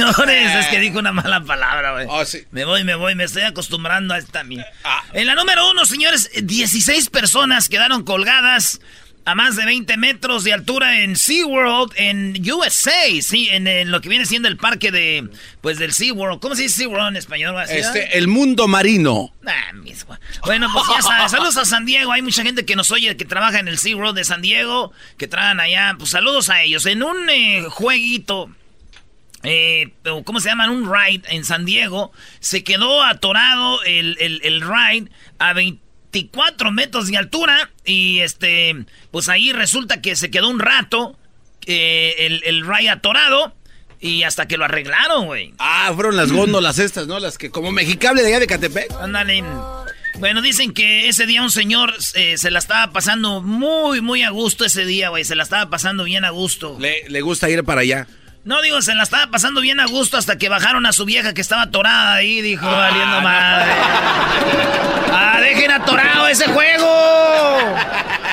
Señores. Es que Eh. dijo una mala palabra, güey. Oh, sí. Me voy, me voy, me estoy acostumbrando a esta mía. Ah. En la número uno, señores, 16 personas quedaron colgadas a más de 20 metros de altura en SeaWorld, en USA, sí, en, en lo que viene siendo el parque de, pues, del SeaWorld. ¿Cómo se dice SeaWorld en español? Este, el mundo marino. Ah, mis gua- Bueno, pues ya sabes, saludos a San Diego. Hay mucha gente que nos oye, que trabaja en el SeaWorld de San Diego, que trabajan allá. Pues saludos a ellos. En un eh, jueguito, eh, ¿cómo se llama? Un ride en San Diego, se quedó atorado el, el, el ride a 24 metros de altura. Y este, pues ahí resulta que se quedó un rato eh, el, el ride atorado. Y hasta que lo arreglaron, güey. Ah, fueron las góndolas estas, ¿no? Las que como mexicable de allá de Catepec. Ándale. Bueno, dicen que ese día un señor eh, se la estaba pasando muy, muy a gusto ese día, güey. Se la estaba pasando bien a gusto. Le, le gusta ir para allá. No, digo, se la estaba pasando bien a gusto hasta que bajaron a su vieja que estaba atorada ahí. Dijo, valiendo madre. ¡Ah, dejen atorado ese juego!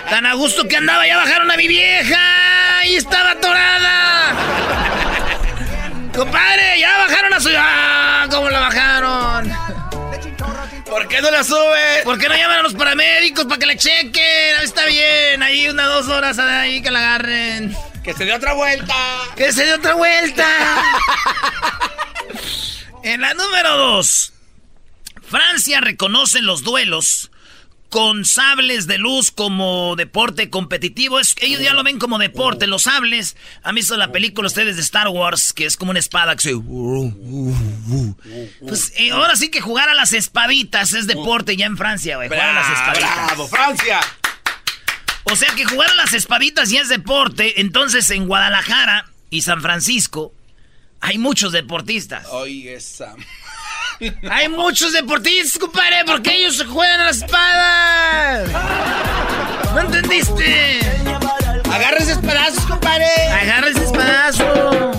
Tan a gusto que andaba, ya bajaron a mi vieja. Y estaba atorada. Compadre, ya bajaron a su... ¡Ah, cómo la bajaron! ¿Por qué no la sube? ¿Por qué no llaman a los paramédicos para que le chequen? Ahí Está bien, ahí unas dos horas ahí que la agarren. Que se dé otra vuelta. ¡Que se dé otra vuelta! en la número dos, Francia reconoce los duelos con sables de luz como deporte competitivo. Es, ellos ya lo ven como deporte, los sables. Han visto la película ustedes de Star Wars, que es como una espada que se... Pues eh, ahora sí que jugar a las espaditas es deporte ya en Francia, güey. Jugar a las espaditas. ¡Bravo, Francia! O sea que jugar a las espaditas ya es deporte. Entonces en Guadalajara y San Francisco hay muchos deportistas. Oye, esa. Hay muchos deportistas, compadre, porque ellos se juegan a las espadas. ¿No entendiste? Agarres espadazos, compadre. Agarra ese espadazo.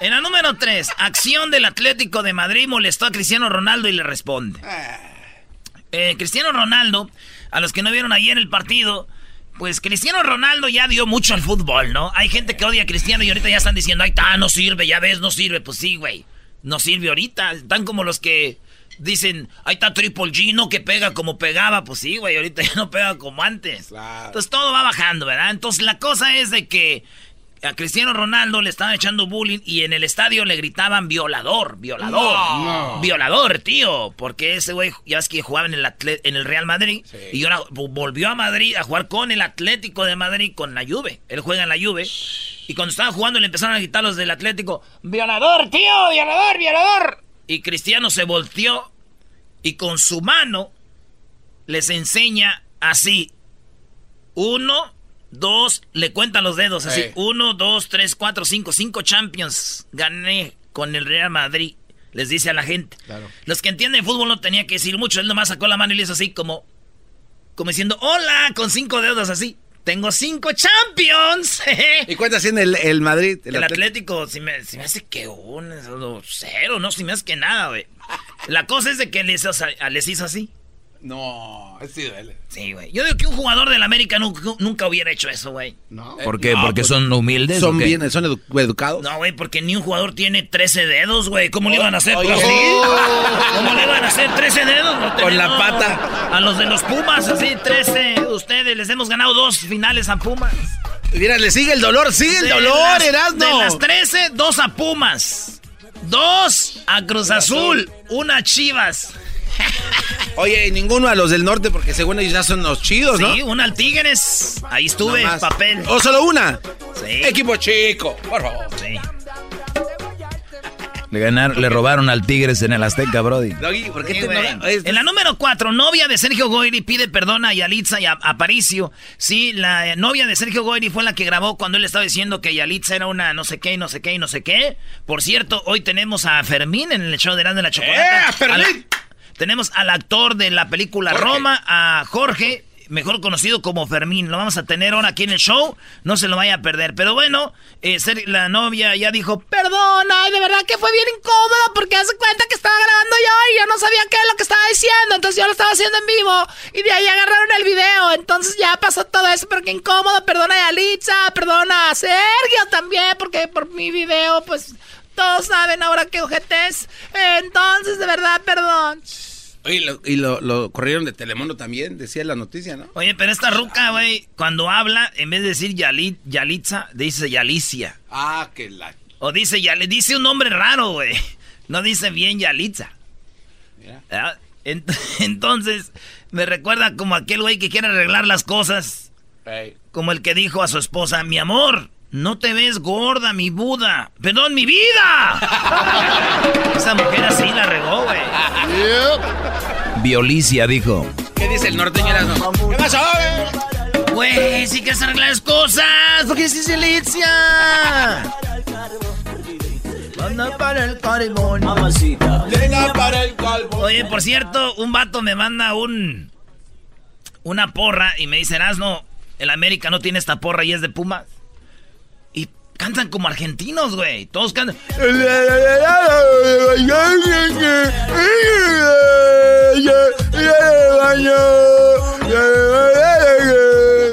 En la número 3, acción del Atlético de Madrid molestó a Cristiano Ronaldo y le responde. Eh, Cristiano Ronaldo, a los que no vieron ayer el partido, pues Cristiano Ronaldo ya dio mucho al fútbol, ¿no? Hay gente que odia a Cristiano y ahorita ya están diciendo, ay, está, no sirve, ya ves, no sirve. Pues sí, güey, no sirve ahorita. Están como los que dicen, ahí está Triple G, no que pega como pegaba. Pues sí, güey, ahorita ya no pega como antes. Claro. Entonces todo va bajando, ¿verdad? Entonces la cosa es de que a Cristiano Ronaldo le estaban echando bullying y en el estadio le gritaban violador, violador, violador, tío, porque ese güey ya es que jugaba en el, atle- en el Real Madrid y ahora vo- volvió a Madrid a jugar con el Atlético de Madrid, con la Juve. Él juega en la Juve. Y cuando estaban jugando le empezaron a gritar los del Atlético, violador, tío, violador, violador. Y Cristiano se volteó y con su mano les enseña así, uno, dos, le cuentan los dedos así. Ey. Uno, dos, tres, cuatro, cinco. Cinco Champions gané con el Real Madrid. Les dice a la gente. Claro. Los que entienden fútbol no tenía que decir mucho. Él nomás sacó la mano y le hizo así como... Como diciendo, hola, con cinco dedos así. Tengo cinco Champions. ¿Y cuántas tiene el, el Madrid? El, Atlético, si me, si me hace que un o cero, no, si me hace que nada, güey. La cosa es de que les, les hizo así. No, sí duele. Sí, güey. Yo digo que un jugador del América nunca, nunca hubiera hecho eso, güey. No. ¿Por qué? No, ¿Porque pues, son humildes? Son o qué? bien, son edu- educados. No, güey, porque ni un jugador tiene 13 dedos, güey. ¿Cómo le iban a hacer? Oye. ¿Tú así? ¿Cómo le iban a hacer 13 dedos? No Con la pata. A los de los Pumas, así, 13. Ustedes les hemos ganado dos finales a Pumas. Mira, le sigue el dolor, sigue el De dolor, las- Erasmo. De las 13, dos a Pumas. Dos a Cruz Azul. Una a Chivas. Oye, y ninguno a los del norte, porque según ellos ya son los chidos, ¿no? Sí, una al Tigres. Ahí estuve, Nomás. papel. ¿O solo una? Sí. Equipo chico, por favor. Sí. Le ganaron, le robaron al Tigres en el Azteca, Brody. ¿por qué Sí, te güey. no- es- En la número cuatro, novia de Sergio Goyri pide perdón a Yalitza y a Aparicio. Sí, la novia de Sergio Goyri fue la que grabó cuando él estaba diciendo que Yalitza era una no sé qué y no sé qué y no sé qué. Por cierto, hoy tenemos a Fermín en el show de de la Chocolata. ¡Eh, Fermín! Tenemos al actor de la película Jorge. Roma, a Jorge, mejor conocido como Fermín. Lo vamos a tener ahora aquí en el show. No se lo vaya a perder. Pero bueno, eh, la novia ya dijo, perdón, ay, de verdad que fue bien incómodo porque hace cuenta que estaba grabando yo y yo no sabía qué es lo que estaba diciendo. Entonces yo lo estaba haciendo en vivo y de ahí agarraron el video. Entonces ya pasó todo eso, pero qué incómodo. Perdona a Yalitza, perdona a Sergio también porque por mi video, pues... Todos saben ahora que ojetes. Entonces, de verdad, perdón. Oye, lo- y lo, lo corrieron de Telemundo también, decía la noticia, ¿no? Oye, pero esta ruca, güey, cuando habla, en vez de decir Yalit, Yalitza, dice Yalicia. Ah, que la... O dice Yali, dice un nombre raro, güey. No dice bien Yalitza. Mira. Ent- Entonces, me recuerda como aquel güey que quiere arreglar las cosas. Como el que dijo a su esposa, mi amor, no te ves gorda, mi Buda. Perdón, mi vida. Esa mujer así la regó, güey. Violicia dijo. ¿Qué dice el norteño Erasmo? ¿Qué pasó, güey? Güey, sí que arreglar las cosas. ¿Por qué dices Yalitza? Anda para el carbón. Mamacita. Llega para el calvo. Oye, por cierto, un vato me manda un una porra y me dice, no, el América no tiene esta porra y es de Pumas. Y cantan como argentinos, güey. Todos cantan.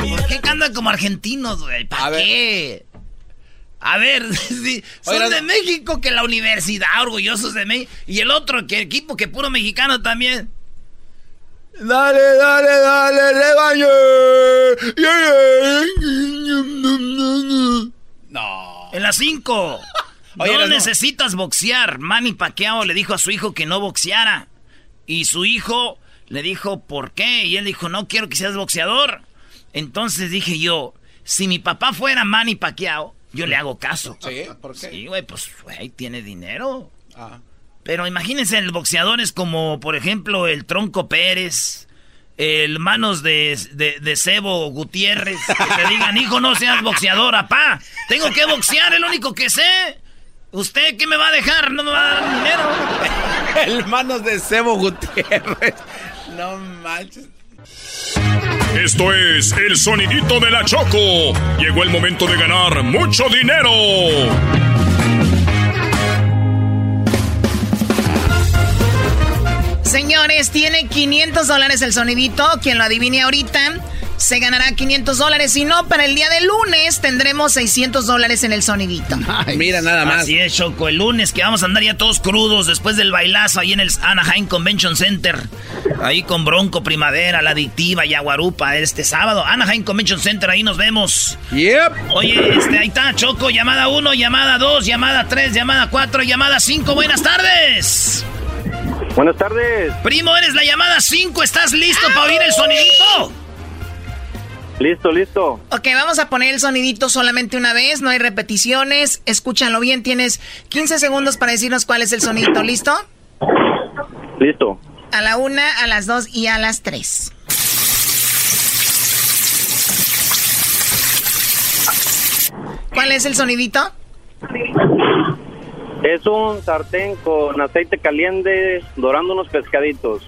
¿Por qué cantan como argentinos, güey? ¿Para ver. qué? A ver, sí, son Oigan. de México que la universidad, orgullosos de México. Y el otro, que equipo que puro mexicano también. Dale, dale, dale, rebaño. No. En las 5. Oye, no necesitas boxear. Manny Pacquiao le dijo a su hijo que no boxeara. Y su hijo le dijo, ¿por qué? Y él dijo, no quiero que seas boxeador. Entonces dije yo, si mi papá fuera Manny Pacquiao, yo le hago caso. ¿Sí? ¿Por qué? Sí, güey, pues, güey, tiene dinero. Ah. Pero imagínense el boxeadores como, por ejemplo, el Tronco Pérez, el Manos de, de, de Cebo Gutiérrez, que te digan, hijo, no seas boxeador, apá. Tengo que boxear, es lo único que sé. ¿Usted qué me va a dejar? No me va a dar dinero. El manos de Cebo Gutiérrez. No manches. Esto es el sonidito de la Choco. Llegó el momento de ganar mucho dinero. Señores, tiene 500 dólares el sonidito. Quien lo adivine ahorita se ganará 500 dólares. Si no, para el día de lunes tendremos 600 dólares en el sonidito. Mira nada más. Así es, Choco. El lunes que vamos a andar ya todos crudos después del bailazo ahí en el Anaheim Convention Center. Ahí con Bronco Primavera, La Adictiva, Yaguarupa, este sábado. Anaheim Convention Center, ahí nos vemos. Yep. Oye, este, ahí está, Choco. Llamada 1, llamada 2, llamada 3, llamada 4, llamada 5. Buenas tardes. Buenas tardes. Primo, eres la llamada 5. ¿Estás listo para oír el sonidito? Listo, listo. Ok, vamos a poner el sonidito solamente una vez, no hay repeticiones. Escúchalo bien, tienes 15 segundos para decirnos cuál es el sonidito. ¿Listo? Listo. A la una, a las dos y a las tres. ¿Cuál es el sonidito? Es un sartén con aceite caliente dorando unos pescaditos.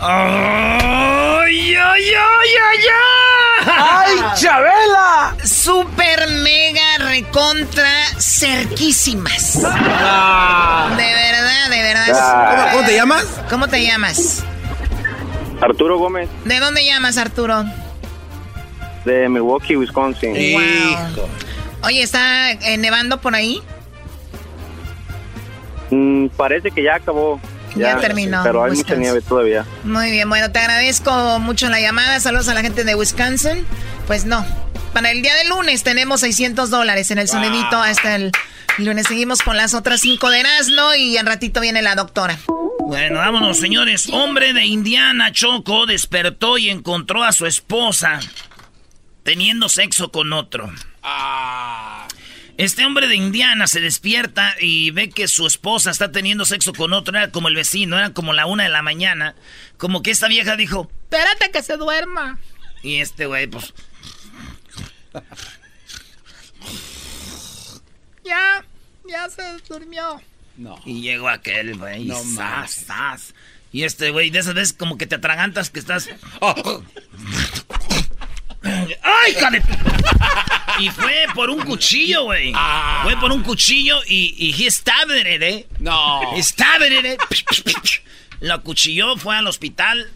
¡Ay, ay, ay, ay, ay! ¡Ay, Chabela! Super mega recontra cerquísimas. Ah. De verdad, de verdad. Ah. ¿Cómo, cómo te llamas? ¿Cómo te llamas? Arturo Gómez, ¿De dónde llamas, Arturo? de Milwaukee, Wisconsin. Hijo. Oye, ¿está eh, nevando por ahí? Mm, parece que ya acabó. Ya terminó, Pero hay mucha Wisconsin. nieve todavía. Muy bien, bueno, te agradezco mucho la llamada. Saludos a la gente de Wisconsin. Pues no, para el día de lunes tenemos 600 dólares en el sonidito hasta el lunes. Seguimos con las otras cinco de Erasmo y al ratito viene la doctora. Bueno, vámonos, señores. Hombre de Indiana, Choco, despertó y encontró a su esposa teniendo sexo con otro. Ah. Este hombre de Indiana se despierta y ve que su esposa está teniendo sexo con otro, era como el vecino, era como la una de la mañana. Como que esta vieja dijo, espérate que se duerma. Y este güey, pues... Ya, ya se durmió. No. Y llegó aquel, güey. No más. Y este güey, de esas veces como que te atragantas que estás... ¡Ay, jale! Y fue por un cuchillo, güey. Ah. Fue por un cuchillo y, y he stabbed it, ¿eh? No. He stabbed it, ¿eh? Lo cuchilló, fue al hospital.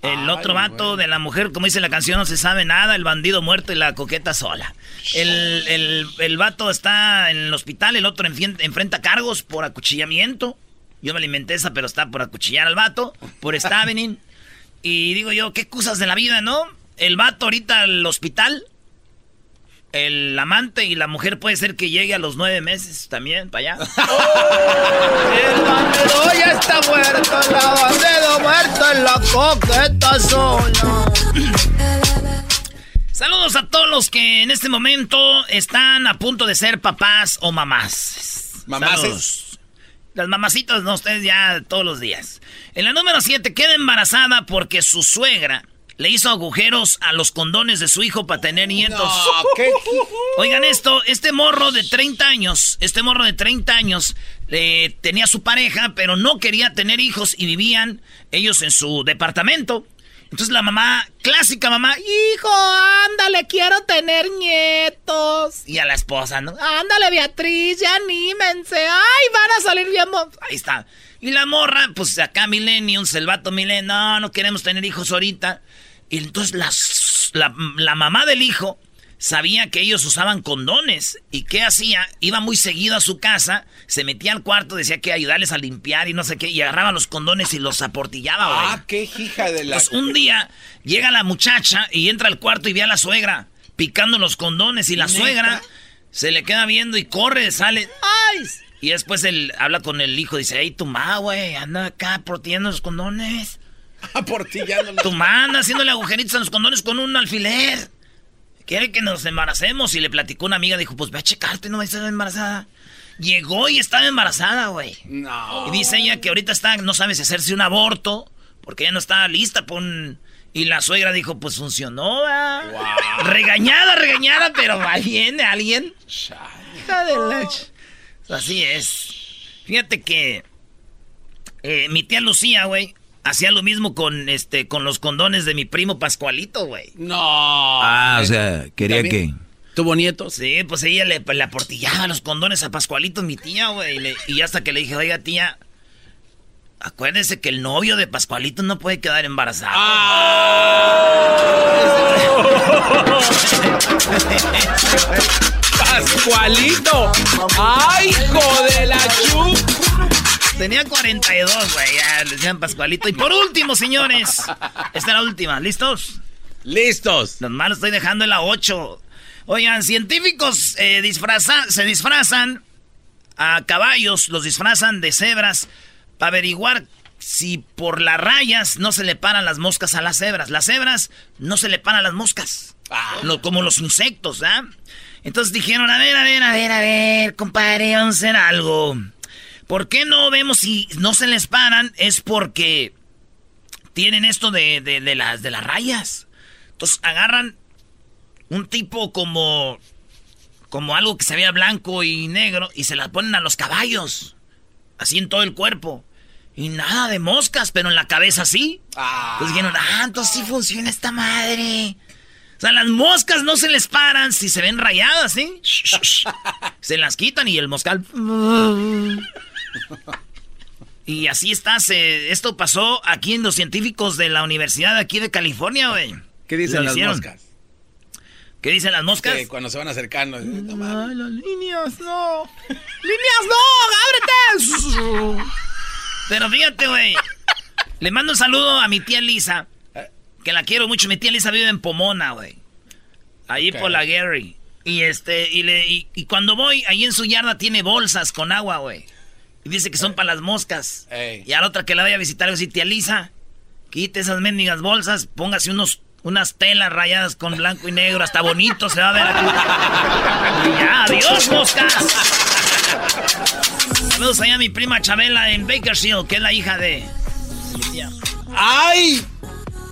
El otro vato de la mujer, como dice la canción, no se sabe nada. El bandido muerto y la coqueta sola. El, el, el vato está en el hospital, el otro enfrenta cargos por acuchillamiento. Yo me alimenté esa, pero está por acuchillar al vato, por stabbing. y digo yo, qué cosas de la vida, ¿no? El vato ahorita al hospital. El amante y la mujer puede ser que llegue a los nueve meses también, para allá. el bandido ya está muerto, el bandido muerto en la coqueta sola. Saludos a todos los que en este momento están a punto de ser papás o mamás. Mamás. Las mamacitas, no, ustedes ya todos los días. En la número 7, queda embarazada porque su suegra le hizo agujeros a los condones de su hijo para tener nietos. Oigan esto, este morro de 30 años, este morro de 30 años eh, tenía su pareja, pero no quería tener hijos y vivían ellos en su departamento. Entonces la mamá, clásica mamá, hijo, ándale, quiero tener nietos. Y a la esposa, ¿no? Ándale, Beatriz, ya anímense. Ay, van a salir bien. Ahí está. Y la morra, pues acá Millennium, el vato Millennium, no, no queremos tener hijos ahorita. Y entonces la, la, mamá del hijo sabía que ellos usaban condones. ¿Y qué hacía? Iba muy seguido a su casa, se metía al cuarto, decía que ayudarles a limpiar y no sé qué, y agarraba los condones y los aportillaba, güey. Ah, qué hija de la... Pues un día llega la muchacha y entra al cuarto y ve a la suegra picando los condones y la suegra se le queda viendo y corre, sale... ¡Ay! Y después él habla con el hijo, dice, ¡Ey, tu ma, güey! Anda acá protegiendo los condones. Aportillándolo. Tu manda haciéndole agujeritos a los condones con un alfiler. Quiere que nos embaracemos. Y le platicó una amiga, dijo, pues ve a checarte, no va a estar embarazada. Llegó y estaba embarazada, güey. No. Y dice ella que ahorita está, no sabe si hacerse un aborto, porque ella no estaba lista por un... Y la suegra dijo, pues funcionó, Regañada, regañada, pero va viene alguien. Hija de Así es. Fíjate que eh, mi tía Lucía, güey, hacía lo mismo con este con los condones de mi primo Pascualito, güey. No. Ah, o sea, quería que tuvo nietos. Sí, pues ella le, le aportillaba los condones a Pascualito, mi tía, güey, y, hasta que le dije, "Oiga, tía, acuérdese que el novio de Pascualito no puede quedar embarazado." Pascualito. ¡Ay, hijo de la chup! Tenía 42, güey. Ya le decían Pascualito. Y por último, señores. Esta es la última. ¿Listos? Listos. Los malos estoy dejando en la 8. Oigan, científicos eh, se disfrazan a caballos, los disfrazan de cebras para averiguar si por las rayas no se le paran las moscas a las cebras. Las cebras no se le paran las moscas. Ah. como los insectos, ¿ah? Entonces dijeron, a ver, a ver, a ver, a ver, compadre, vamos a hacer algo. ¿Por qué no vemos si no se les paran? Es porque tienen esto de, las, de las rayas. Entonces agarran un tipo como, como algo que se vea blanco y negro y se las ponen a los caballos. Así en todo el cuerpo. Y nada de moscas, pero en la cabeza sí. Ah. Entonces dijeron, ah, entonces sí funciona esta madre. O sea, las moscas no se les paran si se ven rayadas, ¿sí? se las quitan y el moscal... Y así está. esto pasó aquí en los científicos de la Universidad de aquí de California, güey. ¿Qué dicen las moscas? ¿Qué dicen las moscas? Que cuando se van acercando. No, Ay, las líneas, no. ¡Líneas, no! ¡Ábrete! Pero fíjate, güey. Le mando un saludo a mi tía Lisa. Que la quiero mucho. Mi tía Lisa vive en Pomona, güey. Ahí por la Gary. Y este, y, le, y cuando voy, ahí en su yarda tiene bolsas con agua, güey. Y dice que son para las moscas. Y a la otra que la vaya a visitar, le decir, tía Lisa, quite esas mendigas bolsas, póngase unos, Unas telas rayadas con blanco y negro, hasta bonito se va a ver aquí. Y ya, adiós, moscas. Saludos allá a mi prima Chabela en Bakersfield, que es la hija de mi tía. ¡Ay!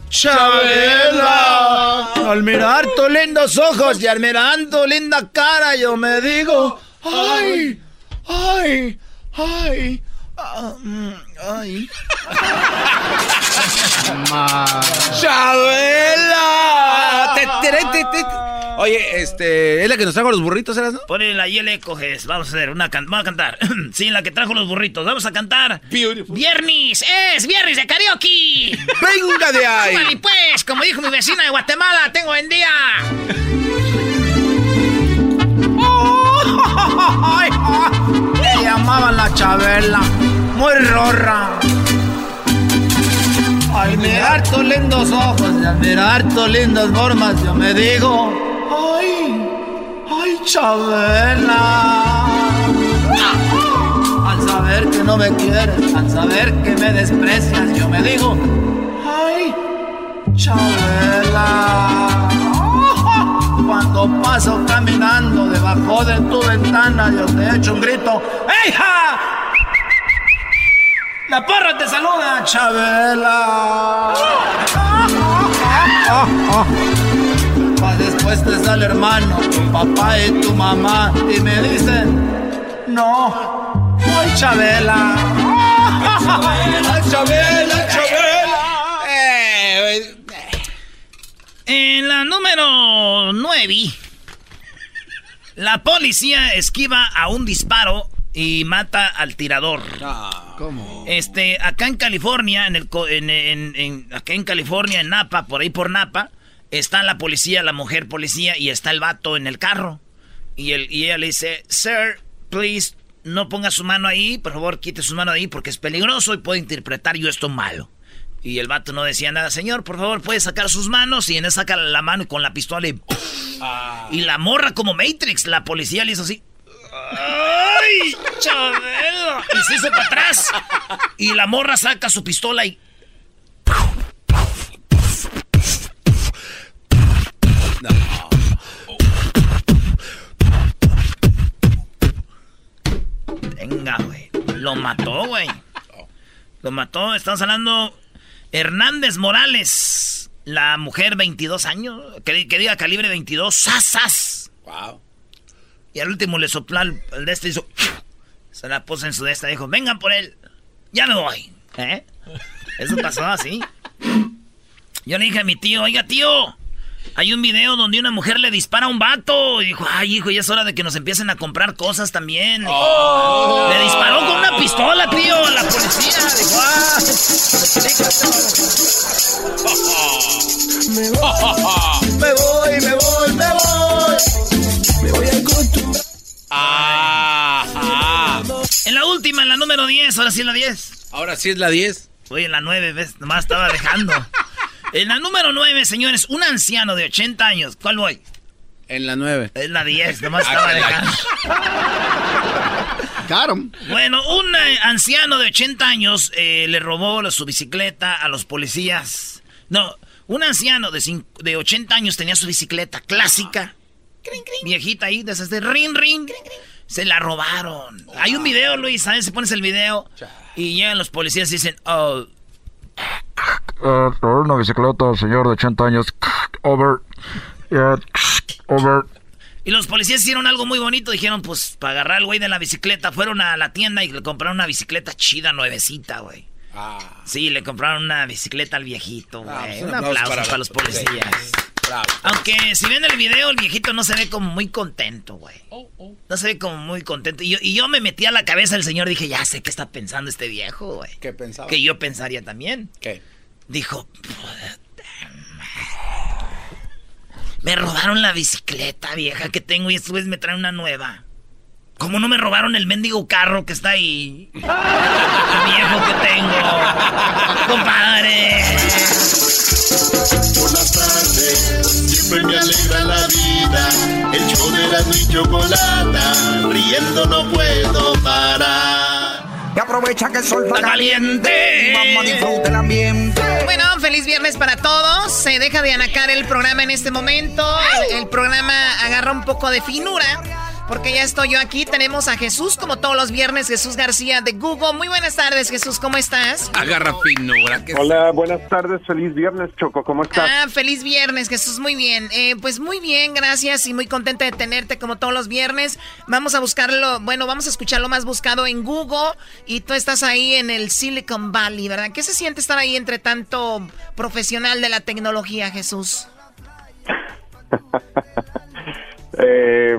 Chabela, al mirar tus lindos ojos y al mirar tu linda cara, yo me digo, ay, ay, ay, mm, ay. ¡Chabela! Oye, este, ¿es la que nos trajo los burritos, eras, no? Ponle la le coges. Vamos a hacer una can vamos a cantar. sí, la que trajo los burritos. Vamos a cantar. Beautiful. Viernes, es viernes de karaoke. Venga de ahí. Y pues, como dijo mi vecina de Guatemala, tengo en día. Llamaban la Chabela, muy rorra. Al mirar tus lindos ojos y al mirar tus lindas formas, yo me digo, ay, ay, Chabela. Al saber que no me quieres, al saber que me desprecias, yo me digo, ay, Chabela. Cuando paso caminando debajo de tu ventana, yo te echo un grito, ¡Eija! La porra te saluda, Chabela. Después te sale hermano, tu papá y tu mamá y me dicen, no, Chabela. Chabela, Chabela, Chabela. En la número 9, la policía esquiva a un disparo y mata al tirador. ¿Cómo? Este, acá en California, en el, co- en, en- en- acá en California, en Napa, por ahí por Napa, está la policía, la mujer policía, y está el vato en el carro. Y, él, y ella le dice, Sir, please, no ponga su mano ahí, por favor, quite su mano de ahí porque es peligroso y puede interpretar yo esto malo. Y el vato no decía nada, señor, por favor, puede sacar sus manos. Y en esa saca la mano con la pistola y... Y la morra como Matrix, la policía le hizo así. ¡Ay, Chabelo! Y se hizo para atrás. Y la morra saca su pistola y. Venga, güey. Lo mató, güey. Lo mató. Estamos hablando. Hernández Morales. La mujer, 22 años. Que, que diga calibre 22. ¡Sasas! Wow. Y al último le sopló el, el de este y hizo. Se la puso en su de esta y dijo: Vengan por él. Ya me voy. ¿Eh? Eso pasó así. Yo le dije a mi tío: Oiga, tío. Hay un video donde una mujer le dispara a un vato. Y dijo: Ay, hijo, ya es hora de que nos empiecen a comprar cosas también. Le disparó con una pistola, tío, a la policía. Dijo: "Ah, Me voy, me voy, me voy. Me voy a acostumbrar. Ajá. En la última, en la número 10, ahora sí en la 10. Ahora sí es la 10. Oye, en la 9, ¿ves? Nomás estaba dejando. En la número 9, señores, un anciano de 80 años. ¿Cuál voy? En la 9. Es la 10, nomás estaba dejando. Bueno, un eh, anciano de 80 años eh, le robó la- su bicicleta a los policías. No, un anciano de, cin- de 80 años tenía su bicicleta clásica. Viejita ahí, de esas de ring, ring. Se la robaron. Hay un video, Luis, ¿sabes? Si pones el video y llegan los policías y dicen, oh, Eh, una bicicleta, señor de 80 años. Over. Yeah, over. Y los policías hicieron algo muy bonito. Dijeron, pues, para agarrar al güey de la bicicleta, fueron a la tienda y le compraron una bicicleta chida, nuevecita, güey. Ah. Sí, le compraron una bicicleta al viejito, güey. pues, un un aplauso para- los policías. Bravo. Aunque si ven el video, el viejito no se ve como muy contento, güey. No se ve como muy contento. Y yo, y yo me metí a la cabeza del señor, dije, ya sé qué está pensando este viejo, güey. ¿Qué pensaba? Que yo pensaría también. ¿Qué? Dijo, me robaron la bicicleta vieja que tengo y estos güeyes me traen una nueva. ¿Cómo no me robaron el mendigo carro que está ahí? El viejo que tengo. Compadre. Siempre me alegra la vida. El show de la y chocolata, riendo no puedo parar. Y aprovecha que el sol Está caliente. Vamos a disfrutar el ambiente. Bueno, feliz feliz viernes para todos. Se deja de anacar el programa en este momento. el programa agarra un poco de finura porque ya estoy yo aquí. Tenemos a Jesús, como todos los viernes, Jesús García de Google. Muy buenas tardes, Jesús, ¿cómo estás? Agarra finura. Hola, buenas tardes, feliz viernes, Choco, ¿cómo estás? Ah, feliz viernes, Jesús, muy bien. Eh, pues muy bien, gracias y muy contenta de tenerte como todos los viernes. Vamos a buscarlo, bueno, vamos a escuchar lo más buscado en Google y tú estás ahí en el Silicon Valley, ¿verdad? ¿Qué se siente estar ahí entre tanto profesional de la tecnología, Jesús? eh,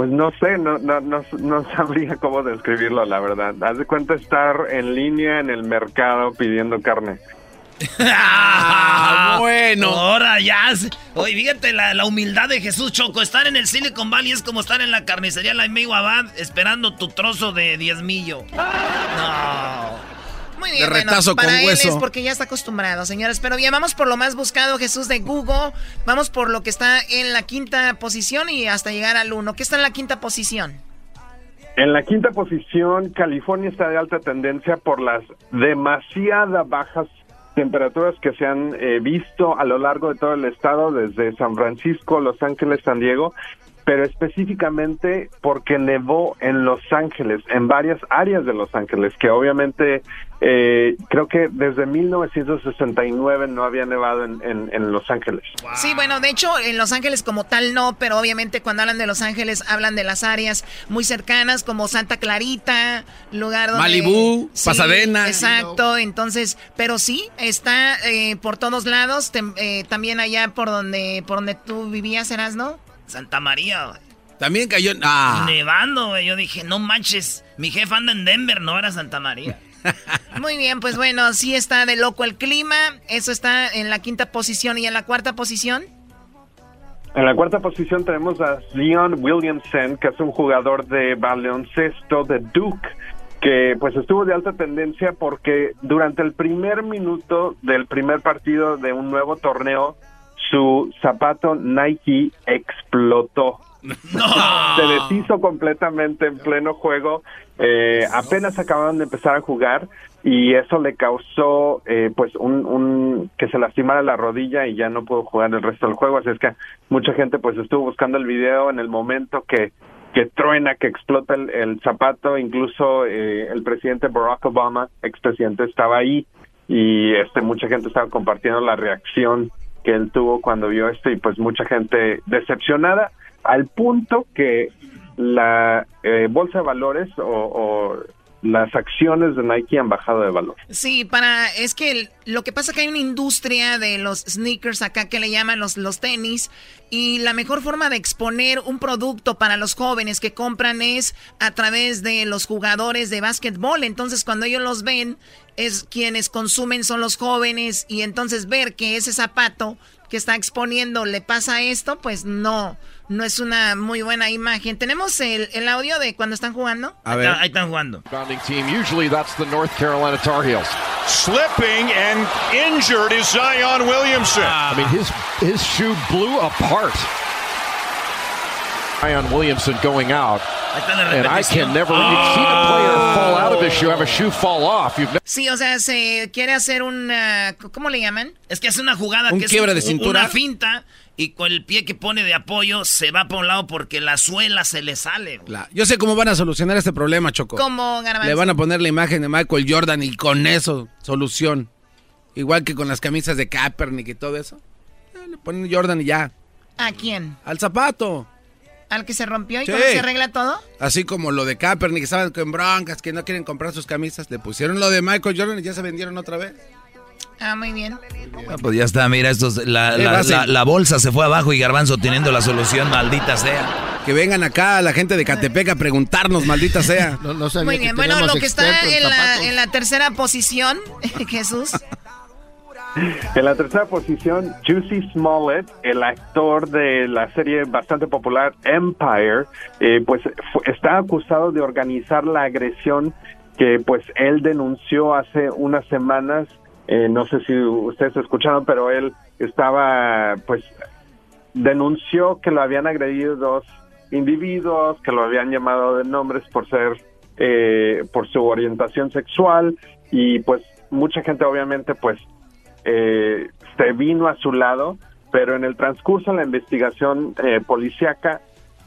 pues no sé, no, no, no, sabría cómo describirlo, la verdad. Haz de cuenta estar en línea en el mercado pidiendo carne. ah, bueno. Ahora ya. Oye, fíjate la, la, humildad de Jesús Choco. Estar en el Silicon Valley es como estar en la carnicería La Abad esperando tu trozo de diezmillo. No. Muy bien, bueno, para él es porque ya está acostumbrado, señores. Pero bien, vamos por lo más buscado, Jesús de Google. Vamos por lo que está en la quinta posición y hasta llegar al uno. ¿Qué está en la quinta posición? En la quinta posición, California está de alta tendencia por las demasiada bajas temperaturas que se han eh, visto a lo largo de todo el estado, desde San Francisco, Los Ángeles, San Diego, pero específicamente porque nevó en Los Ángeles, en varias áreas de Los Ángeles, que obviamente eh, creo que desde 1969 no había nevado en, en, Los Ángeles. Sí, bueno, de hecho en Los Ángeles como tal no, pero obviamente cuando hablan de Los Ángeles hablan de las áreas muy cercanas como Santa Clarita, lugar donde... Malibú, Pasadena. Exacto, entonces, pero sí, está eh, por todos lados, eh, también allá por donde, por donde tú vivías, eras, ¿no? Santa María, También cayó. Ah. Nevando, güey. Yo dije, no manches. Mi jefe anda en Denver, no era Santa María. Muy bien, pues bueno, sí está de loco el clima. Eso está en la quinta posición y en la cuarta posición. En la cuarta posición tenemos a Leon Williamson, que es un jugador de baloncesto de Duke, que pues estuvo de alta tendencia porque durante el primer minuto del primer partido de un nuevo torneo su zapato Nike explotó. Se deshizo completamente en pleno juego. Eh, apenas acababan de empezar a jugar y eso le causó eh, pues un, que se lastimara la rodilla y ya no pudo jugar el resto del juego. Así es que mucha gente pues estuvo buscando el video en el momento que que truena, que explota el, zapato. Incluso eh, el presidente Barack Obama, expresidente, estaba ahí y este mucha gente estaba compartiendo la reacción que él tuvo cuando vio esto y pues mucha gente decepcionada al punto que la eh, bolsa de valores o, las acciones de Nike han bajado de valor. Sí, para es que lo que pasa es que hay una industria de los sneakers acá que le llaman los los tenis y la mejor forma de exponer un producto para los jóvenes que compran es a través de los jugadores de básquetbol. Entonces, cuando ellos los ven, es quienes consumen son los jóvenes y entonces ver que ese zapato que está exponiendo le pasa esto, pues no, no es una muy buena imagen. Tenemos el, el audio de cuando están jugando. A ver, ahí están jugando. Founding team, usually that's the North Carolina Tar Heels. Slipping and injured is Zion Williamson. I mean, his his shoe blew apart. Zion Williamson going out. And I can never you've seen a player fall out of his shoe, have a shoe fall off. You've Sí, o sea, se quiere hacer una ¿cómo le llaman? Es que hace una jugada un que quiebra es de cintura. una finta y con el pie que pone de apoyo se va por un lado porque la suela se le sale. Yo sé cómo van a solucionar este problema, Choco. ¿Cómo, Garbanzo? Le van a poner la imagen de Michael Jordan y con eso, solución. Igual que con las camisas de Kaepernick y todo eso. Eh, le ponen Jordan y ya. ¿A quién? Al zapato. ¿Al que se rompió y cómo se arregla todo? Así como lo de Kaepernick, que estaban con broncas, que no quieren comprar sus camisas. Le pusieron lo de Michael Jordan y ya se vendieron otra vez. Ah, muy bien. Ah, pues ya está, mira, estos, la, la, bolsa se fue abajo y Garbanzo teniendo la solución, maldita sea. Que vengan acá la gente de Catepec a preguntarnos, maldita sea. muy bien, bueno, lo que está en la, en la tercera posición, Jesús. En la tercera posición, Juicy Smollett, el actor de la serie bastante popular Empire, eh, pues está acusado de organizar la agresión que pues él denunció hace unas semanas. Eh, no sé si ustedes escucharon, pero él estaba, pues, denunció que lo habían agredido dos individuos, que lo habían llamado de nombres por ser, eh, por su orientación sexual y pues mucha gente obviamente pues eh, se vino a su lado, pero en el transcurso de la investigación eh, policíaca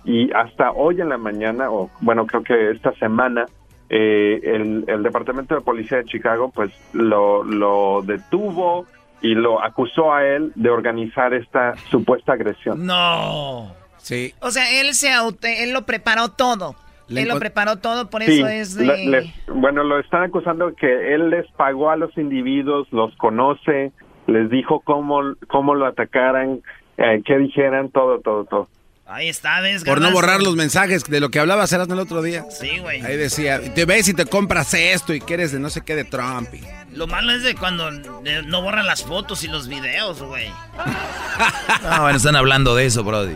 y hasta hoy en la mañana, o bueno, creo que esta semana, eh, el, el, Departamento de Policía de Chicago pues lo, lo detuvo y lo acusó a él de organizar esta supuesta agresión. No. Sí. O sea, él se él lo preparó todo. Él lo preparó todo, por eso es de... bueno, lo están acusando que él les pagó a los individuos, los conoce, les dijo cómo, cómo lo atacaran, eh, qué dijeran, todo, todo, todo. Ahí está, ¿ves? Por no borrar los mensajes de lo que hablabas eras el otro día. Sí, güey. Ahí decía, te ves y te compras esto y quieres de no sé qué de Trump. Lo malo es de cuando no borran las fotos y los videos, güey. ah, bueno, están hablando de eso, Brody.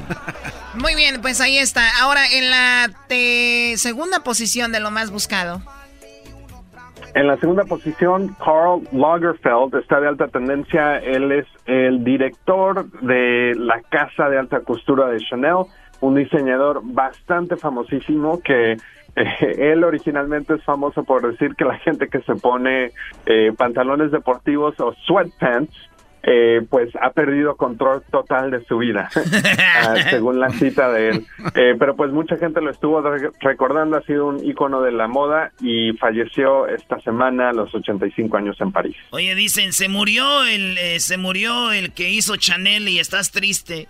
Muy bien, pues ahí está. Ahora, en la segunda posición de lo más buscado. En la segunda posición, Carl Lagerfeld está de alta tendencia. Él es el director de la casa de alta costura de Chanel, un diseñador bastante famosísimo que eh, él originalmente es famoso por decir que la gente que se pone eh, pantalones deportivos o sweatpants eh, pues ha perdido control total de su vida, ah, según la cita de él. Eh, pero pues mucha gente lo estuvo recordando, ha sido un icono de la moda y falleció esta semana a los 85 años en París. Oye, dicen, se murió el, eh, se murió el que hizo Chanel y estás triste.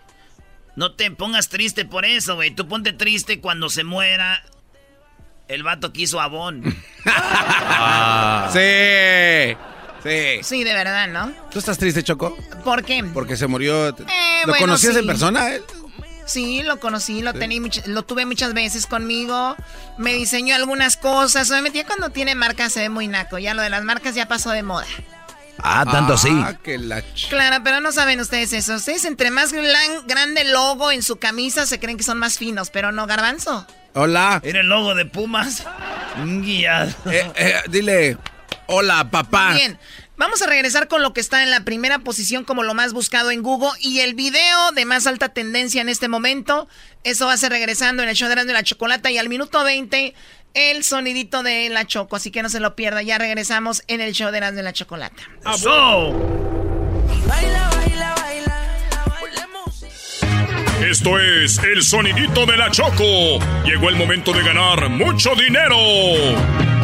No te pongas triste por eso, güey. Tú ponte triste cuando se muera el vato que hizo Avon. ah, sí. Sí. Sí, de verdad, ¿no? ¿Tú estás triste, Choco? ¿Por qué? Porque se murió. Eh, ¿Lo conocías en persona? Él? Sí, lo conocí, lo, lo tuve muchas veces conmigo. Me diseñó algunas cosas. Obviamente, ya cuando tiene marcas se ve muy naco. Ya lo de las marcas ya pasó de moda. Ah, tanto así. Ah, claro, pero no saben ustedes eso. Ustedes entre más grande logo en su camisa se creen que son más finos, pero no, garbanzo. Hola. Era el logo de Pumas. Guía. Eh, eh, dile, Hola, papá. Bien. Vamos a regresar con lo que está en la primera posición como lo más buscado en Google y el video de más alta tendencia en este momento. Eso va a ser regresando en el show de la Chocolata y al minuto 20 el sonidito de la Choco. Así que no se lo pierda. Ya regresamos en el show de la Chocolata. Esto es el sonidito de la Choco. Llegó el momento de ganar mucho dinero.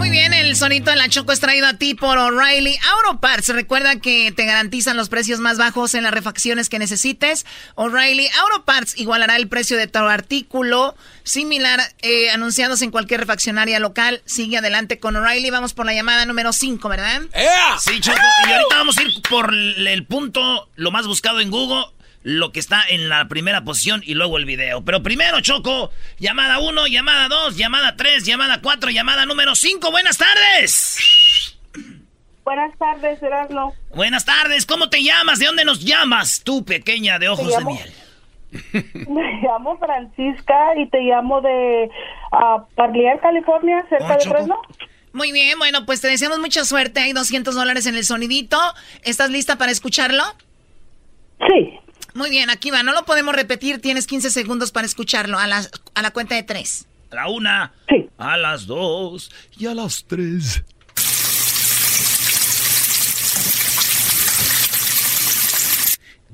Muy bien, el sonito de la Choco es traído a ti por O'Reilly Auto Parts. Recuerda que te garantizan los precios más bajos en las refacciones que necesites. O'Reilly Auto Parts igualará el precio de tu artículo similar eh, anunciados en cualquier refaccionaria local. Sigue adelante con O'Reilly. Vamos por la llamada número 5, ¿verdad? Sí, Choco. Y ahorita vamos a ir por el punto, lo más buscado en Google lo que está en la primera posición y luego el video. Pero primero, Choco, llamada 1, llamada 2, llamada 3, llamada 4, llamada número 5. Buenas tardes. Buenas tardes, Erasmo. Buenas tardes, ¿cómo te llamas? ¿De dónde nos llamas tú, pequeña de ojos de miel? Me llamo Francisca y te llamo de uh, Parlier, California, cerca de Fresno. Muy bien, bueno, pues te deseamos mucha suerte. Hay 200 dólares en el sonidito. ¿Estás lista para escucharlo? Sí. Muy bien, aquí va. No lo podemos repetir. Tienes 15 segundos para escucharlo a la, a la cuenta de tres. A la una. A las dos. Y a las tres.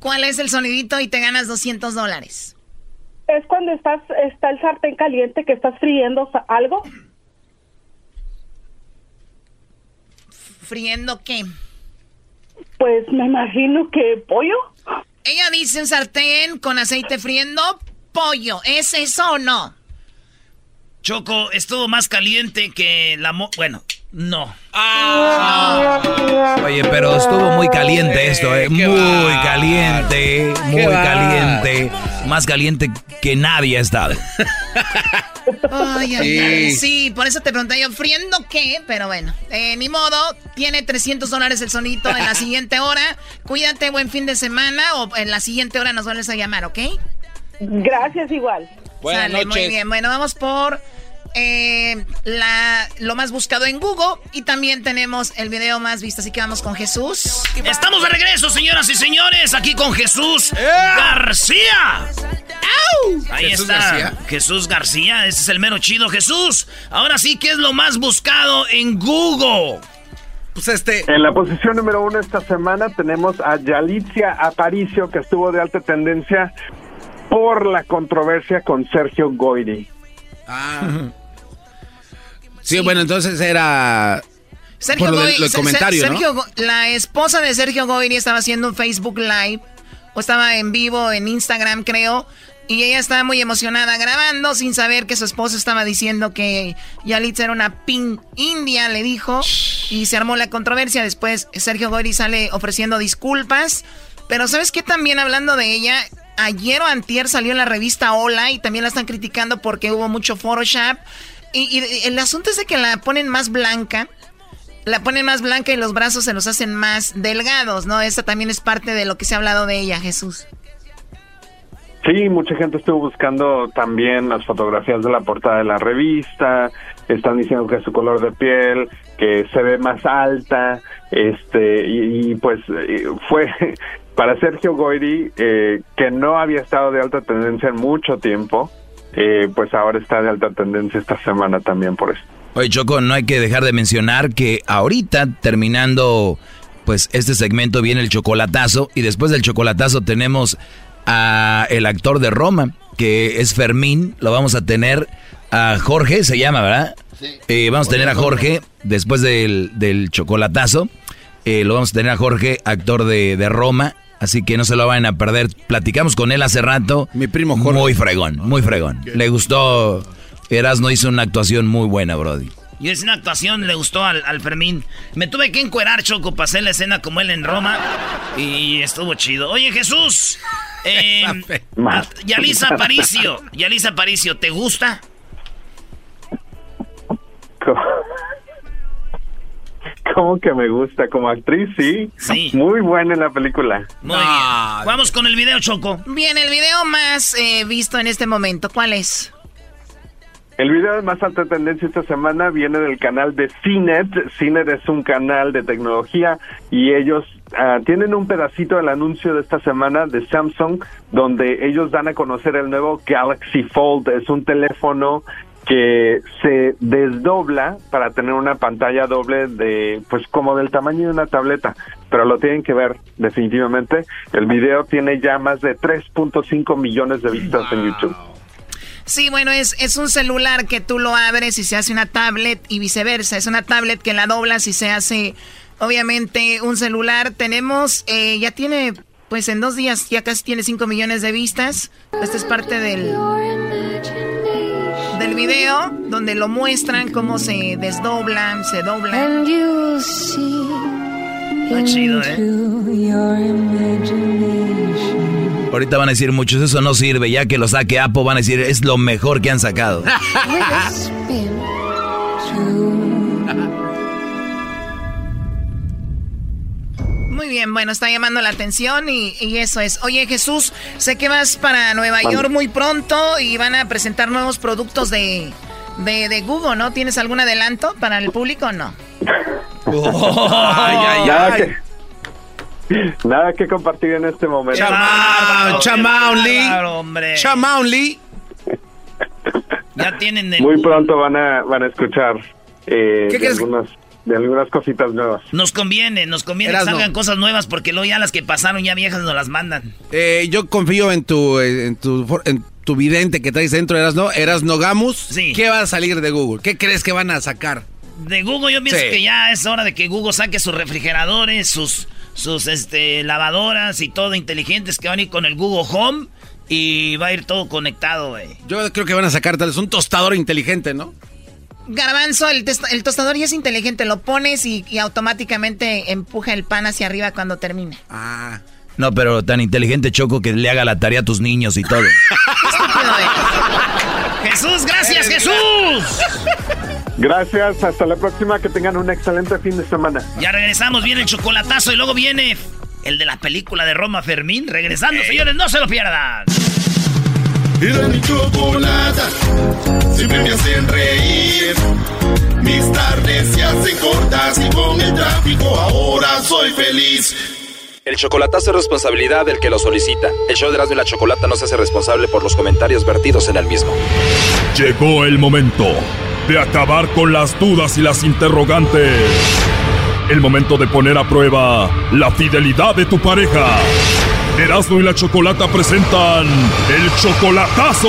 ¿Cuál es el sonidito y te ganas 200 dólares? Es cuando estás, está el sartén caliente que estás friendo algo. ¿Friendo qué? Pues me imagino que pollo. Ella dice un sartén con aceite friendo pollo. ¿Es eso o no? Choco, estuvo más caliente que la... Mo bueno, no. Ah. Oye, pero estuvo muy caliente esto, ¿eh? Muy caliente, muy caliente. Más caliente que nadie ha estado. Ay, ay, sí. por eso te pregunté yo, ¿friendo qué? Pero bueno, eh, ni modo, tiene 300 dólares el sonito en la siguiente hora. Cuídate, buen fin de semana o en la siguiente hora nos vuelves a llamar, ¿ok? Gracias, igual. Buenas noches. Muy bien, bueno, vamos por eh, la, lo más buscado en Google y también tenemos el video más visto. Así que vamos con Jesús. Estamos de regreso, señoras y señores, aquí con Jesús García. Ahí está. Jesús García, ese es el mero chido. Jesús, ahora sí, ¿qué es lo más buscado en Google? Pues este... En la posición número uno esta semana tenemos a Yalitza Aparicio, que estuvo de alta tendencia por la controversia con Sergio Goyri. Ah. Sí, bueno, entonces era... Sergio Sergio, La esposa de Sergio Goyri estaba haciendo un Facebook Live, o estaba en vivo en Instagram, creo, y ella estaba muy emocionada grabando sin saber que su esposo estaba diciendo que Yalitza era una pin india, le dijo. Y se armó la controversia. Después Sergio Goyri sale ofreciendo disculpas. Pero ¿sabes qué? También hablando de ella, ayer o antier salió en la revista Hola y también la están criticando porque hubo mucho Photoshop. Y, el asunto es de que la ponen más blanca. La ponen más blanca y los brazos se los hacen más delgados, ¿no? Esta también es parte de lo que se ha hablado de ella, Jesús. Sí, mucha gente estuvo buscando también las fotografías de la portada de la revista, están diciendo que su color de piel, que se ve más alta, este, y, pues eh, fue para Sergio Goyri, eh, que no había estado de alta tendencia en mucho tiempo, eh, pues ahora está de alta tendencia esta semana también por eso. Oye, Choco, no hay que dejar de mencionar que ahorita, terminando pues este segmento, viene el chocolatazo, y después del chocolatazo tenemos a el actor de Roma, que es Fermín. Lo vamos a tener a Jorge, se llama, ¿verdad? Sí. Eh, vamos a tener a Jorge después del, del chocolatazo. Eh, lo vamos a tener a Jorge, actor de, de, Roma. Así que no se lo vayan a perder. Platicamos con él hace rato. Mi primo Jorge. Muy fregón, muy fregón. Le gustó. Erasmo hizo una actuación muy buena, Brody. Y es una actuación, le gustó al, al, Fermín. Me tuve que encuerar, Choco, para hacer la escena como él en Roma. Y estuvo chido. Oye, Jesús. Eh, Yalisa Aparicio. Yalisa Aparicio, ¿te gusta? ¿Cómo que me gusta? Como actriz, sí. Sí. Muy buena en la película. Muy bien. Vamos con el video, Choco. Bien, el video más eh, visto en este momento, ¿cuál es? El video de más alta tendencia esta semana viene del canal de CINET. CINET es un canal de tecnología y ellos uh, tienen un pedacito del anuncio de esta semana de Samsung donde ellos dan a conocer el nuevo Galaxy Fold. Es un teléfono que se desdobla para tener una pantalla doble de pues como del tamaño de una tableta, pero lo tienen que ver definitivamente. El video tiene ya más de 3.5 millones de vistas en YouTube. Sí, bueno, es, es un celular que tú lo abres y se hace una tablet y viceversa. Es una tablet que la doblas y se hace, obviamente, un celular. Tenemos, eh, ya tiene, pues en dos días ya casi tiene 5 millones de vistas. Esta es parte del, del video donde lo muestran cómo se desdoblan, se doblan. Está chido, ¿eh? Ahorita van a decir muchos, eso no sirve. Ya que lo saque Apple, van a decir, es lo mejor que han sacado. Muy bien, bueno, está llamando la atención y, eso es. Oye, Jesús, sé que vas para Nueva York muy pronto y van a presentar nuevos productos de, de, Google, ¿no? ¿Tienes algún adelanto para el público o no? ay, ay, ay. Nada que compartir en este momento. Chamaun Lee. Ya tienen Muy pronto van a, van a escuchar eh, de, algunas, de algunas cositas nuevas. Nos conviene, nos conviene que salgan cosas nuevas porque luego ya las que pasaron ya viejas nos las mandan. Eh, yo confío en tu, en tu, en tu vidente que traes dentro, Eras no, Eras no Gamus. Sí. ¿Qué va a salir de Google? ¿Qué crees que van a sacar? De Google yo pienso que ya es hora de que Google saque sus refrigeradores, sus sus este, lavadoras y todo inteligentes que van a ir con el Google Home y va a ir todo conectado, güey. Yo creo que van a sacar tal vez un tostador inteligente, ¿no? Garbanzo, el, el tostador ya es inteligente, lo pones y, automáticamente empuja el pan hacia arriba cuando termine. Ah. No, pero tan inteligente Choco que le haga la tarea a tus niños y todo. Jesús, gracias Jesús. Gracias, hasta la próxima, que tengan un excelente fin de semana. Ya regresamos, viene el chocolatazo y luego viene el de la película de Roma Fermín. Regresando, señores, no se lo pierdan. Era mi siempre me hacen reír. Mis tardes se hacen cortas y con el tráfico ahora soy feliz. El chocolatazo es responsabilidad del que lo solicita. El show de Erasmo y la Chocolata no se hace responsable por los comentarios vertidos en el mismo. Llegó el momento de acabar con las dudas y las interrogantes. el momento de poner a prueba la fidelidad de tu pareja. Erasmo y la Chocolata presentan el chocolatazo.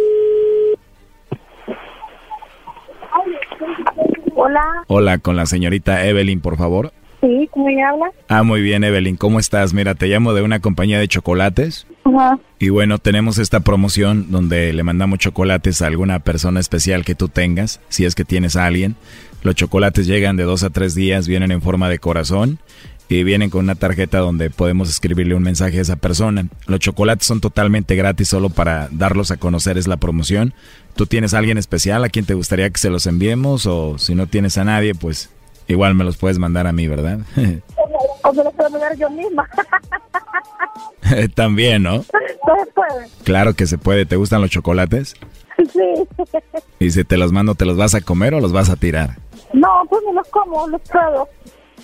Hola. Hola, con la señorita Evelyn, por favor. Sí, ¿cómo ella habla? Ah, muy bien, Evelyn. ¿Cómo estás? Mira, te llamo de una compañía de chocolates. Ajá. Y bueno, tenemos esta promoción donde le mandamos chocolates a alguna persona especial que tú tengas, si es que tienes a alguien. Los chocolates llegan de dos a tres días, vienen en forma de corazón y vienen con una tarjeta donde podemos escribirle un mensaje a esa persona. Los chocolates son totalmente gratis solo para darlos a conocer, es la promoción. ¿Tú tienes a alguien especial a quien te gustaría que se los enviemos? O si no tienes a nadie, pues igual me los puedes mandar a mí, ¿verdad? o me los puedo mandar yo misma. También, ¿no? Puede. Claro que se puede. ¿Te gustan los chocolates? Sí. Y si te los mando, ¿te los vas a comer o los vas a tirar? No, pues me los como, los puedo.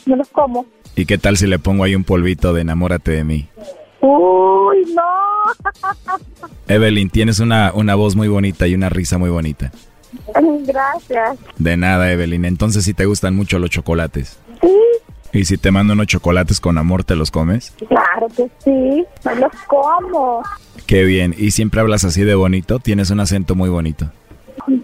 Me los como. ¿Y qué tal si le pongo ahí un polvito de enamórate de mí? Uy, no. Evelyn, tienes una, una voz muy bonita y una risa muy bonita. Gracias. De nada, Evelyn. Entonces, ¿sí te gustan mucho los chocolates? Sí. ¿Y si te mando unos chocolates con amor, te los comes? Claro que sí, me los como. Qué bien. ¿Y siempre hablas así de bonito? Tienes un acento muy bonito. Sí,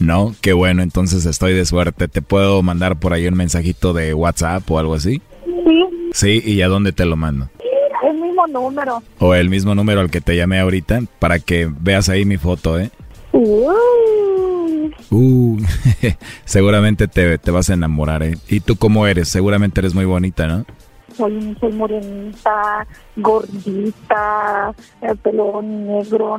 No, qué bueno, entonces estoy de suerte. ¿Te puedo mandar por ahí un mensajito de WhatsApp o algo así? Sí. Sí, ¿y a dónde te lo mando? El mismo número. O el mismo número al que te llamé ahorita para que veas ahí mi foto, ¿eh? Uh. Uh, seguramente te, te, vas a enamorar, ¿eh? ¿Y tú cómo eres? Seguramente eres muy bonita, ¿no? Soy, soy morenita, gordita, el pelo negro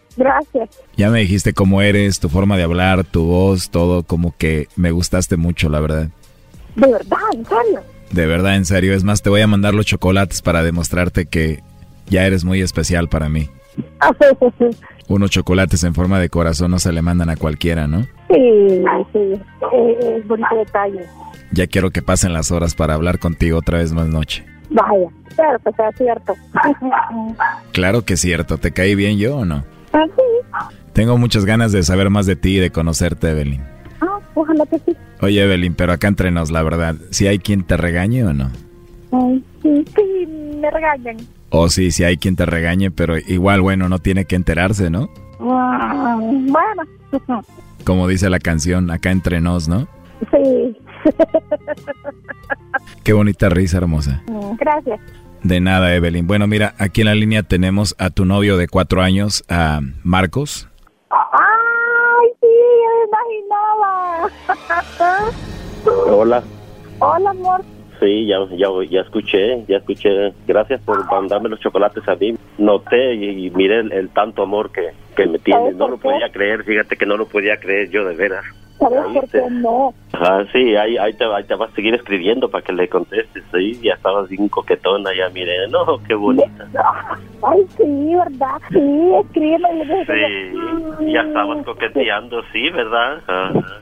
Gracias. Ya me dijiste cómo eres, tu forma de hablar, tu voz, todo, como que me gustaste mucho, la verdad. ¿De verdad? ¿En serio? De verdad, en serio. Es más, te voy a mandar los chocolates para demostrarte que ya eres muy especial para mí. Unos chocolates en forma de corazón no se le mandan a cualquiera, ¿no? Sí, sí. Es bonito detalle. Ya quiero que pasen las horas para hablar contigo otra vez más noche. Vaya, claro que sea cierto. claro que es cierto. ¿Te caí bien yo o no? Ah, sí. Tengo muchas ganas de saber más de ti y de conocerte, Evelyn. Ah, ojalá que sí. Oye, Evelyn, pero acá entre nos, la verdad, ¿si hay quien te regañe o no? Ay, sí, sí, me regañan. O sí, si hay quien te regañe, pero igual, bueno, no tiene que enterarse, ¿no? Mm, bueno. Como dice la canción, acá entre nos, ¿no? Sí. Qué bonita risa, hermosa. Gracias. De nada, Evelyn. Bueno, mira, aquí en la línea tenemos a tu novio de cuatro años, a Marcos. ¡Ay, sí! Me imaginaba. Hola. Hola, amor. Sí, ya, ya, ya escuché, ya escuché. Gracias por mandarme los chocolates a mí. Noté y, miré el, tanto amor que, que me tiene. No lo podía creer, fíjate que no lo podía creer yo de veras. ¿Sabes por qué no? Ah, sí, ahí, ahí, te, ahí te vas a seguir escribiendo para que le contestes. Sí, ya estabas bien coquetona, ya miré. No, qué bonita. Ay, sí, ¿verdad? Sí, escríbeme. Sí, ya estabas coqueteando, sí, ¿verdad? Ajá.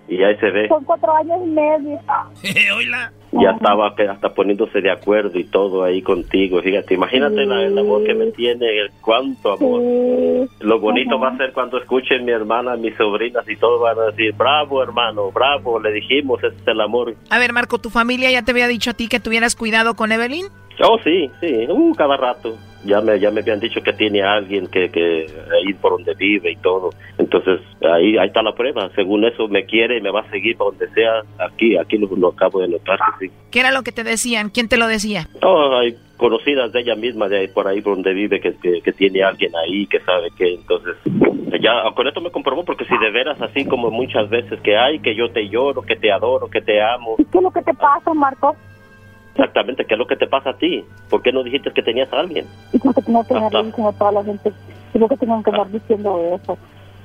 Y ahí se ve. Son cuatro años y medio. Oila. Ya estaba hasta poniéndose de acuerdo y todo ahí contigo. Fíjate, imagínate la- el amor que me tiene, el cuánto amor. Lo bonito va a ser cuando escuchen mi hermana, mis sobrinas y todos van a decir, bravo hermano, bravo, le dijimos, ese es el amor. A ver, Marco, ¿tu familia ya te había dicho a ti que tuvieras cuidado con Evelyn? Oh, sí, sí, uh, cada rato. Ya me, ya me habían dicho que tiene a alguien que, que ahí por donde vive y todo. Entonces, ahí, ahí está la prueba. Según eso, me quiere y me va a seguir para donde sea. Aquí, aquí lo, lo acabo de notar que sí. ¿Qué era lo que te decían? ¿Quién te lo decía? Oh, hay conocidas de ella misma, de ahí, por ahí por donde vive, que, que, que tiene a alguien ahí, que sabe que entonces... Ya, con esto me comprobó, porque si de veras así como muchas veces que hay, que yo te lloro, que te adoro, que te amo, ¿Qué es lo que te pasa, Marco? Exactamente, ¿qué es lo que te pasa a ti? ¿Por qué no dijiste que tenías a alguien? Y porque tengo que andar diciendo a toda la gente. Y porque tengo que andar diciendo eso.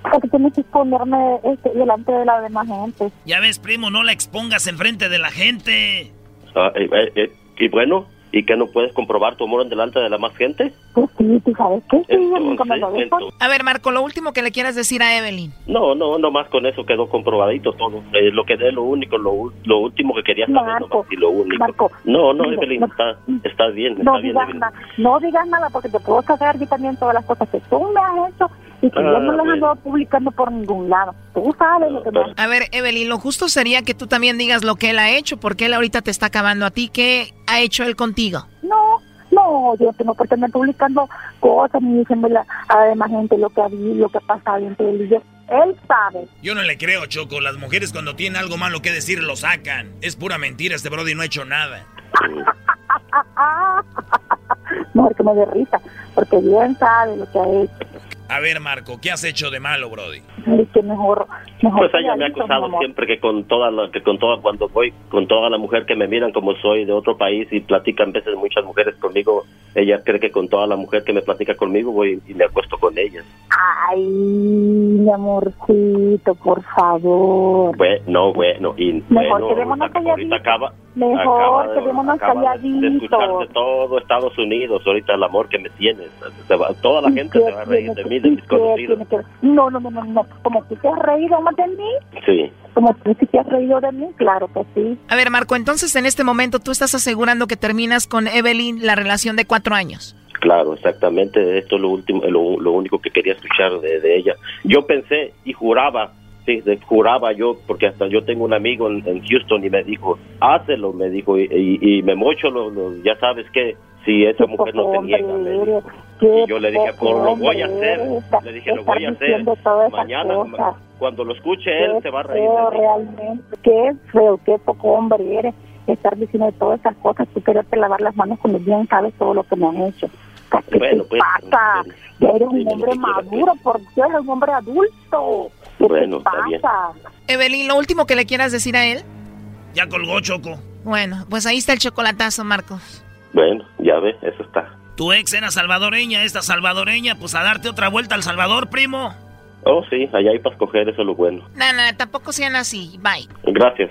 Porque tienes que exponerme este, delante de la demás gente. Ya ves, primo, no la expongas enfrente de la gente. Ah, eh, eh, eh, y bueno, ¿y que no puedes comprobar tu amor en delante de la más gente? Pues sí, ¿tú sabes qué? Sí, yo nunca me lo Entonces. A ver, Marco, lo último que le quieras decir a Evelyn. No, no, nomás con eso quedó comprobadito todo. Eh, lo que es lo único, lo, u- lo último que quería saber, Marco, nomás, y lo único. Marco, no, no, mira, Evelyn, no- está, está bien, No está bien, digas, Evelyn. nada, no digas nada porque te puedo saber yo también todas las cosas que tú me has hecho y que Ah, yo no las bueno. ando publicando por ningún lado. Tú sabes lo que me A ver, Evelyn, lo justo sería que tú también digas lo que él ha hecho, porque él ahorita te está acabando a ti. ¿Qué ha hecho él contigo? No, no, yo tengo por estar publicando cosas ni diciéndole a la demás gente lo que ha habido, lo que ha pasado entre él y yo. Él sabe. Yo no le creo, Choco. Las mujeres cuando tienen algo malo que decir lo sacan. Es pura mentira, este Brody no ha hecho nada. Mejor que me dé risa, porque bien sabe lo que ha hecho. A ver, Marco, ¿qué has hecho de malo, Brody? Es que mejor, mejor Pues ella me ha acusado siempre que con toda la, que con toda cuando voy con toda la mujer que me miran como soy de otro país y platican veces muchas mujeres conmigo, ella cree que con toda la mujer que me platica conmigo voy y me acuesto con ellas. Ay, mi amorcito, por favor. Bueno, no, bueno, y Mejor bueno, quedémonos ahorita acaba, Mejor acaba de- quedémonos acaba de- de calladitos. todo Estados Unidos ahorita el amor que me tienes. Se va- toda la gente se va a reír de mí, de mis ¿Qué conocidos. tiene que ver? No, no, no, no, no. Como tú te has reído más de mí, Sí. como tú sí te has reído de mí, claro que sí. A ver, Marco, entonces en este momento tú estás asegurando que terminas con Evelyn la relación de cuatro años. Claro, exactamente. Esto es lo último, lo, lo único que quería escuchar de, de ella. Yo pensé y juraba, sí, de- juraba yo, porque hasta yo tengo un amigo en, en Houston y me dijo, hácelo, me dijo, y, y, y me mocho, lo, lo- ya sabes que si esa mujer no te niega. Y yo le dije, pues lo voy a hacer, le dije, lo voy a hacer. Mañana, cosas. cuando lo escuche él, Qué se va a reír feo realmente, qué feo, qué poco hombre eres estar diciendo todas esas cosas, tú quererte lavar las manos cuando bien sabes todo lo que me han hecho. ¿Qué bueno, te pues, pasa? Ya eres un hombre maduro, por Dios, eres un hombre adulto. ¿Qué bueno, te pasa? Evelyn, lo último que le quieras decir a él. Ya colgó Choco. Bueno, pues ahí está el chocolatazo, Marcos. Bueno, ya ves, eso está. Tu ex era salvadoreña, esta salvadoreña, pues a darte otra vuelta al Salvador, primo. Oh, sí, allá hay para escoger, eso es lo bueno. No, no, tampoco sean así. Bye. Gracias.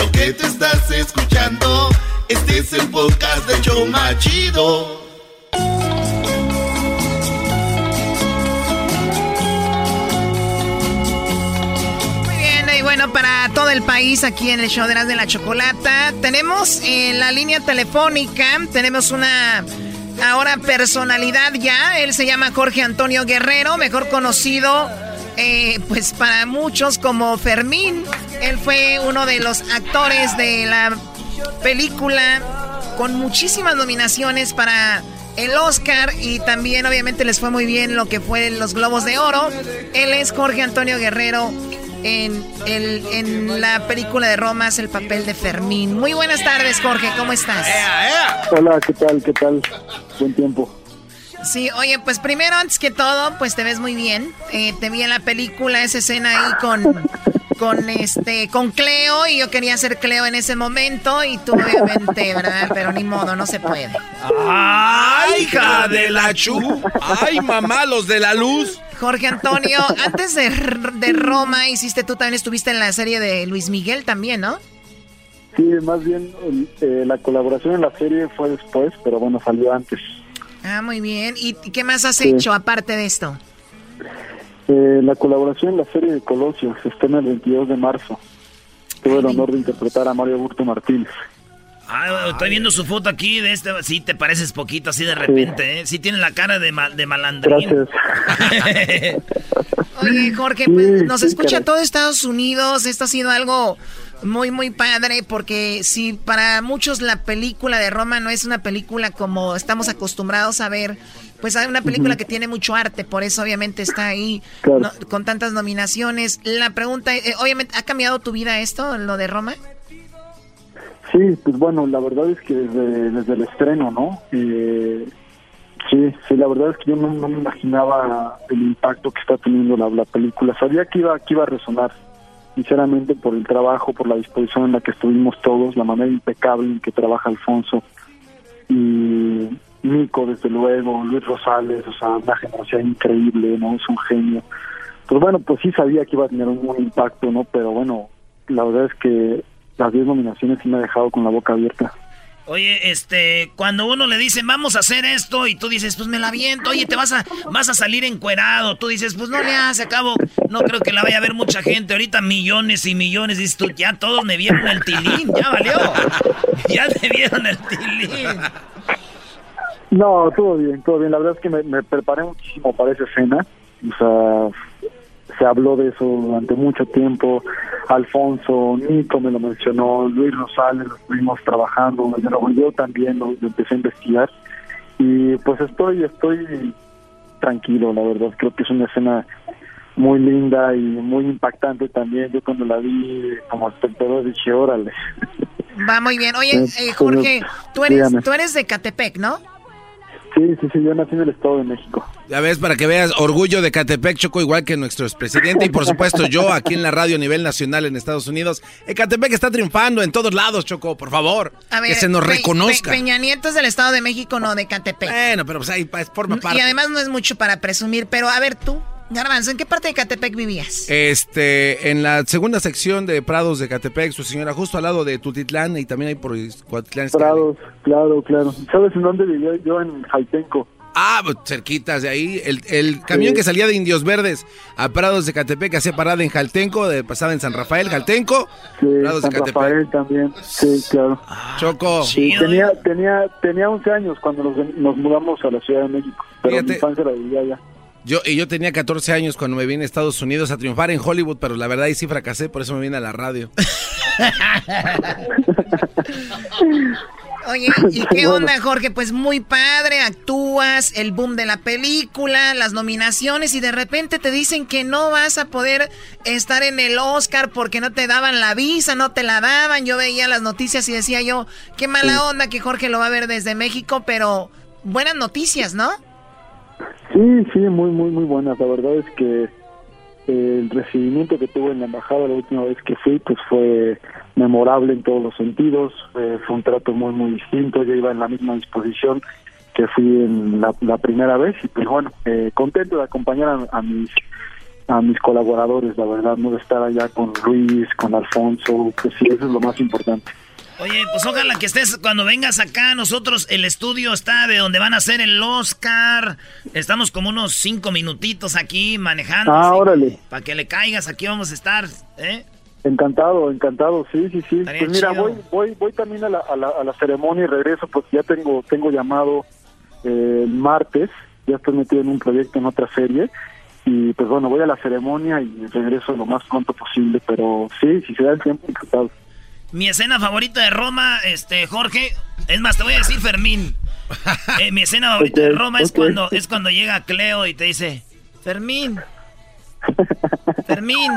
lo que te estás escuchando, este es el podcast de Choma Chido. Muy bien, y bueno, para todo el país aquí en el show de las de la chocolata, tenemos en la línea telefónica, tenemos una ahora personalidad ya, él se llama Jorge Antonio Guerrero, mejor conocido eh, pues para muchos como Fermín. Él fue uno de los actores de la película con muchísimas nominaciones para el Oscar y también obviamente les fue muy bien lo que fue los Globos de Oro. Él es Jorge Antonio Guerrero. En, el, en la película de Roma es el papel de Fermín. Muy buenas tardes, Jorge, ¿cómo estás? Hola, ¿qué tal? ¿Qué tal? Buen tiempo. Sí, oye, pues primero, antes que todo, pues te ves muy bien. Eh, te vi en la película esa escena ahí con, con este, con Cleo y yo quería ser Cleo en ese momento y tú obviamente, ¿verdad? Pero ni modo, no se puede. ¡Ay, hija de la chu! ¡Ay, mamá, los de la luz! Jorge Antonio, antes de, de Roma hiciste, tú también estuviste en la serie de Luis Miguel también, ¿no? Sí, más bien eh, la colaboración en la serie fue después, pero bueno, salió antes. Ah, muy bien. ¿Y qué más has hecho aparte de esto? Eh, la colaboración en la serie de Colosio se estrena el 22 de marzo. Tuve el honor de interpretar a Mario Burto Martínez. Ah, estoy viendo su foto aquí de este. Sí, te pareces poquito así de repente, ¿eh? Sí tiene la cara de, de malandrín. Gracias. Oye, Jorge, pues nos escucha todo Estados Unidos. Esto ha sido algo muy, muy padre porque si para muchos la película de Roma no es una película como estamos acostumbrados a ver, pues hay una película que tiene mucho arte, por eso obviamente está ahí con tantas nominaciones. La pregunta, eh, obviamente, ¿ha cambiado tu vida esto, lo de Roma? Sí, pues bueno, la verdad es que desde, el estreno, ¿no? Eh, sí, sí, la verdad es que yo no, me imaginaba el impacto que está teniendo la, la película. Sabía que iba, que iba a resonar sinceramente por el trabajo, por la disposición en la que estuvimos todos, la manera impecable en que trabaja Alfonso y Nico, desde luego, Luis Rosales, o sea, una generación increíble, ¿no? Es un genio. Pues bueno, pues sí sabía que iba a tener un buen impacto, ¿no? Pero bueno, la verdad es que las 10 nominaciones sí me ha dejado con la boca abierta. Oye, este, cuando uno le dice, vamos a hacer esto, y tú dices, pues me la viento, oye, te vas a, vas a salir encuerado, tú dices, pues no le hace, acabo, no creo que la vaya a ver mucha gente, ahorita millones y millones, dices tú, ya todos me vieron el tilín, ya valió, ya te vieron el tilín. No, todo bien, todo bien, la verdad es que me, me preparé muchísimo para esa escena, o sea, se habló de eso durante mucho tiempo. Alfonso, Nico me lo mencionó, Luis Rosales, lo estuvimos trabajando, yo también lo, empecé a investigar y pues estoy, estoy tranquilo, la verdad, creo que es una escena muy linda y muy impactante también. Yo cuando la vi como espectador dije, órale. Va muy bien. Oye, eh, Jorge, tú eres, tú eres de Catepec, ¿no? Sí, sí, sí, yo nací en el Estado de México. Ya ves, para que veas, orgullo de Catepec, Choco, igual que nuestro expresidente. Y por supuesto, yo aquí en la radio a nivel nacional en Estados Unidos. Catepec está triunfando en todos lados, Choco, por favor. que se nos reconozca. Peña Nieto es del Estado de México, no de Catepec. Bueno, pero pues ahí forma parte. Y además no es mucho para presumir, pero a ver tú, Garbanzo, ¿en qué parte de Catepec vivías? Este, en la segunda sección de Prados de Catepec, su señora, justo al lado de Tutitlán y también hay por Cuatitlán. Prados, claro, claro. ¿Sabes en dónde vivía yo? En Jaitenco. Ah, pues, cerquitas de ahí. El, el camión que salía de Indios Verdes a Prados de Catepec hacía parada en Jaltenco, de, pasaba en San Rafael, Jaltenco. Sí, Prados San de Catepec. Rafael también. Sí, claro. Choco. Sí, tenía, tenía, tenía 11 años cuando nos, nos mudamos a la Ciudad de México. Pero Fíjate. mi infancia la vivía allá. Yo, y yo tenía 14 años cuando me vine a Estados Unidos a triunfar en Hollywood, pero la verdad ahí sí fracasé, por eso me vine a la radio. Oye, ¿y qué onda, Jorge? Pues muy padre, actúas, el boom de la película, las nominaciones y de repente te dicen que no vas a poder estar en el Oscar porque no te daban la visa, no te la daban. Yo veía las noticias y decía yo, qué mala onda que Jorge lo va a ver desde México, pero buenas noticias, ¿no? Sí, sí, muy, muy, muy buenas. La verdad es que eh, el recibimiento que tuve en la embajada la última vez que fui, pues fue memorable en todos los sentidos. Eh, fue un trato muy, muy distinto. Yo iba en la misma disposición que fui en la, la primera vez y pues bueno, eh, contento de acompañar a, mis a mis colaboradores, la verdad, no de estar allá con Luis, con Alfonso, pues sí, eso es lo más importante. Oye, pues ojalá que estés cuando vengas acá. Nosotros, el estudio está de donde van a hacer el Oscar. Estamos como unos cinco minutitos aquí manejando. Ah, órale. Para que le caigas, aquí vamos a estar. ¿eh? Encantado, encantado, sí, sí, sí. Estaría Pues mira, chido. voy, voy, voy también a la, a, la, a la ceremonia y regreso porque ya tengo, tengo llamado eh, el martes, ya estoy metido en un proyecto en otra serie y pues bueno, voy a la ceremonia y regreso lo más pronto posible, pero sí, si se da el tiempo, encantado. Mi escena favorita de Roma, este, Jorge. Es más, te voy a decir Fermín. Eh, mi escena favorita de Roma es cuando es cuando llega Cleo y te dice, Fermín. Fermín.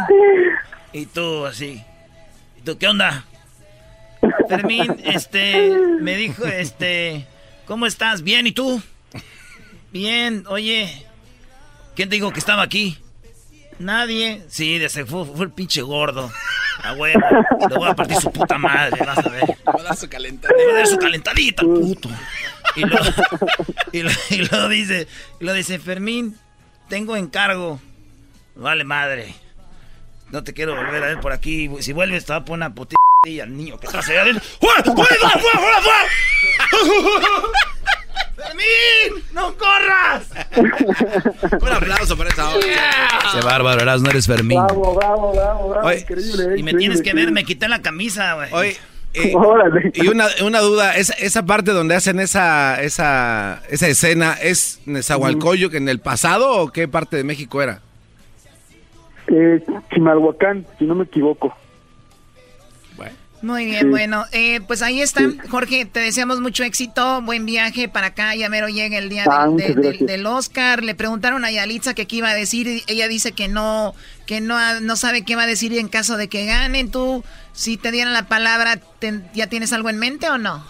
Y tú así. ¿Y tú qué onda? Fermín, este, me dijo, este, ¿cómo estás? Bien, ¿y tú? Bien, oye, ¿quién te dijo que estaba aquí? Nadie. Sí, de ese fue, fue el pinche gordo. Ah, bueno, le voy a partir su puta madre, vas a ver. Va a dar su calentadita. Le voy a dar su calentadita, al puto. Y luego, y luego, y luego dice, y luego dice, Fermín, tengo encargo. Vale madre. No te quiero volver a ver por aquí. Si vuelves, te va a poner una putilla al niño que está allá adentro. ¡Fuera, fuera, fuera, fuera, ¡Fermín! ¡No corras! Un aplauso para esa hora. Qué bárbaro, eras, no eres Fermín. Bravo, bravo, bravo, bravo, Oye, increíble. Y me increíble, tienes que ver, me quité la camisa, güey. Oye, eh, Órale. y una, una duda, esa, esa parte donde hacen esa, esa, esa escena, ¿es Nezahualcóyotl en el pasado o qué parte de México era? Eh, Chimalhuacán, si no me equivoco. Muy bien, Sí. bueno, eh, pues ahí está, Jorge, te deseamos mucho éxito, buen viaje para acá, ya mero llega el día Ah, del- de- Oscar, le preguntaron a Yalitza que qué iba a decir, ella dice que no, que no, no sabe qué va a decir en caso de que ganen, tú, si te dieran la palabra, te- ¿ya tienes algo en mente o no?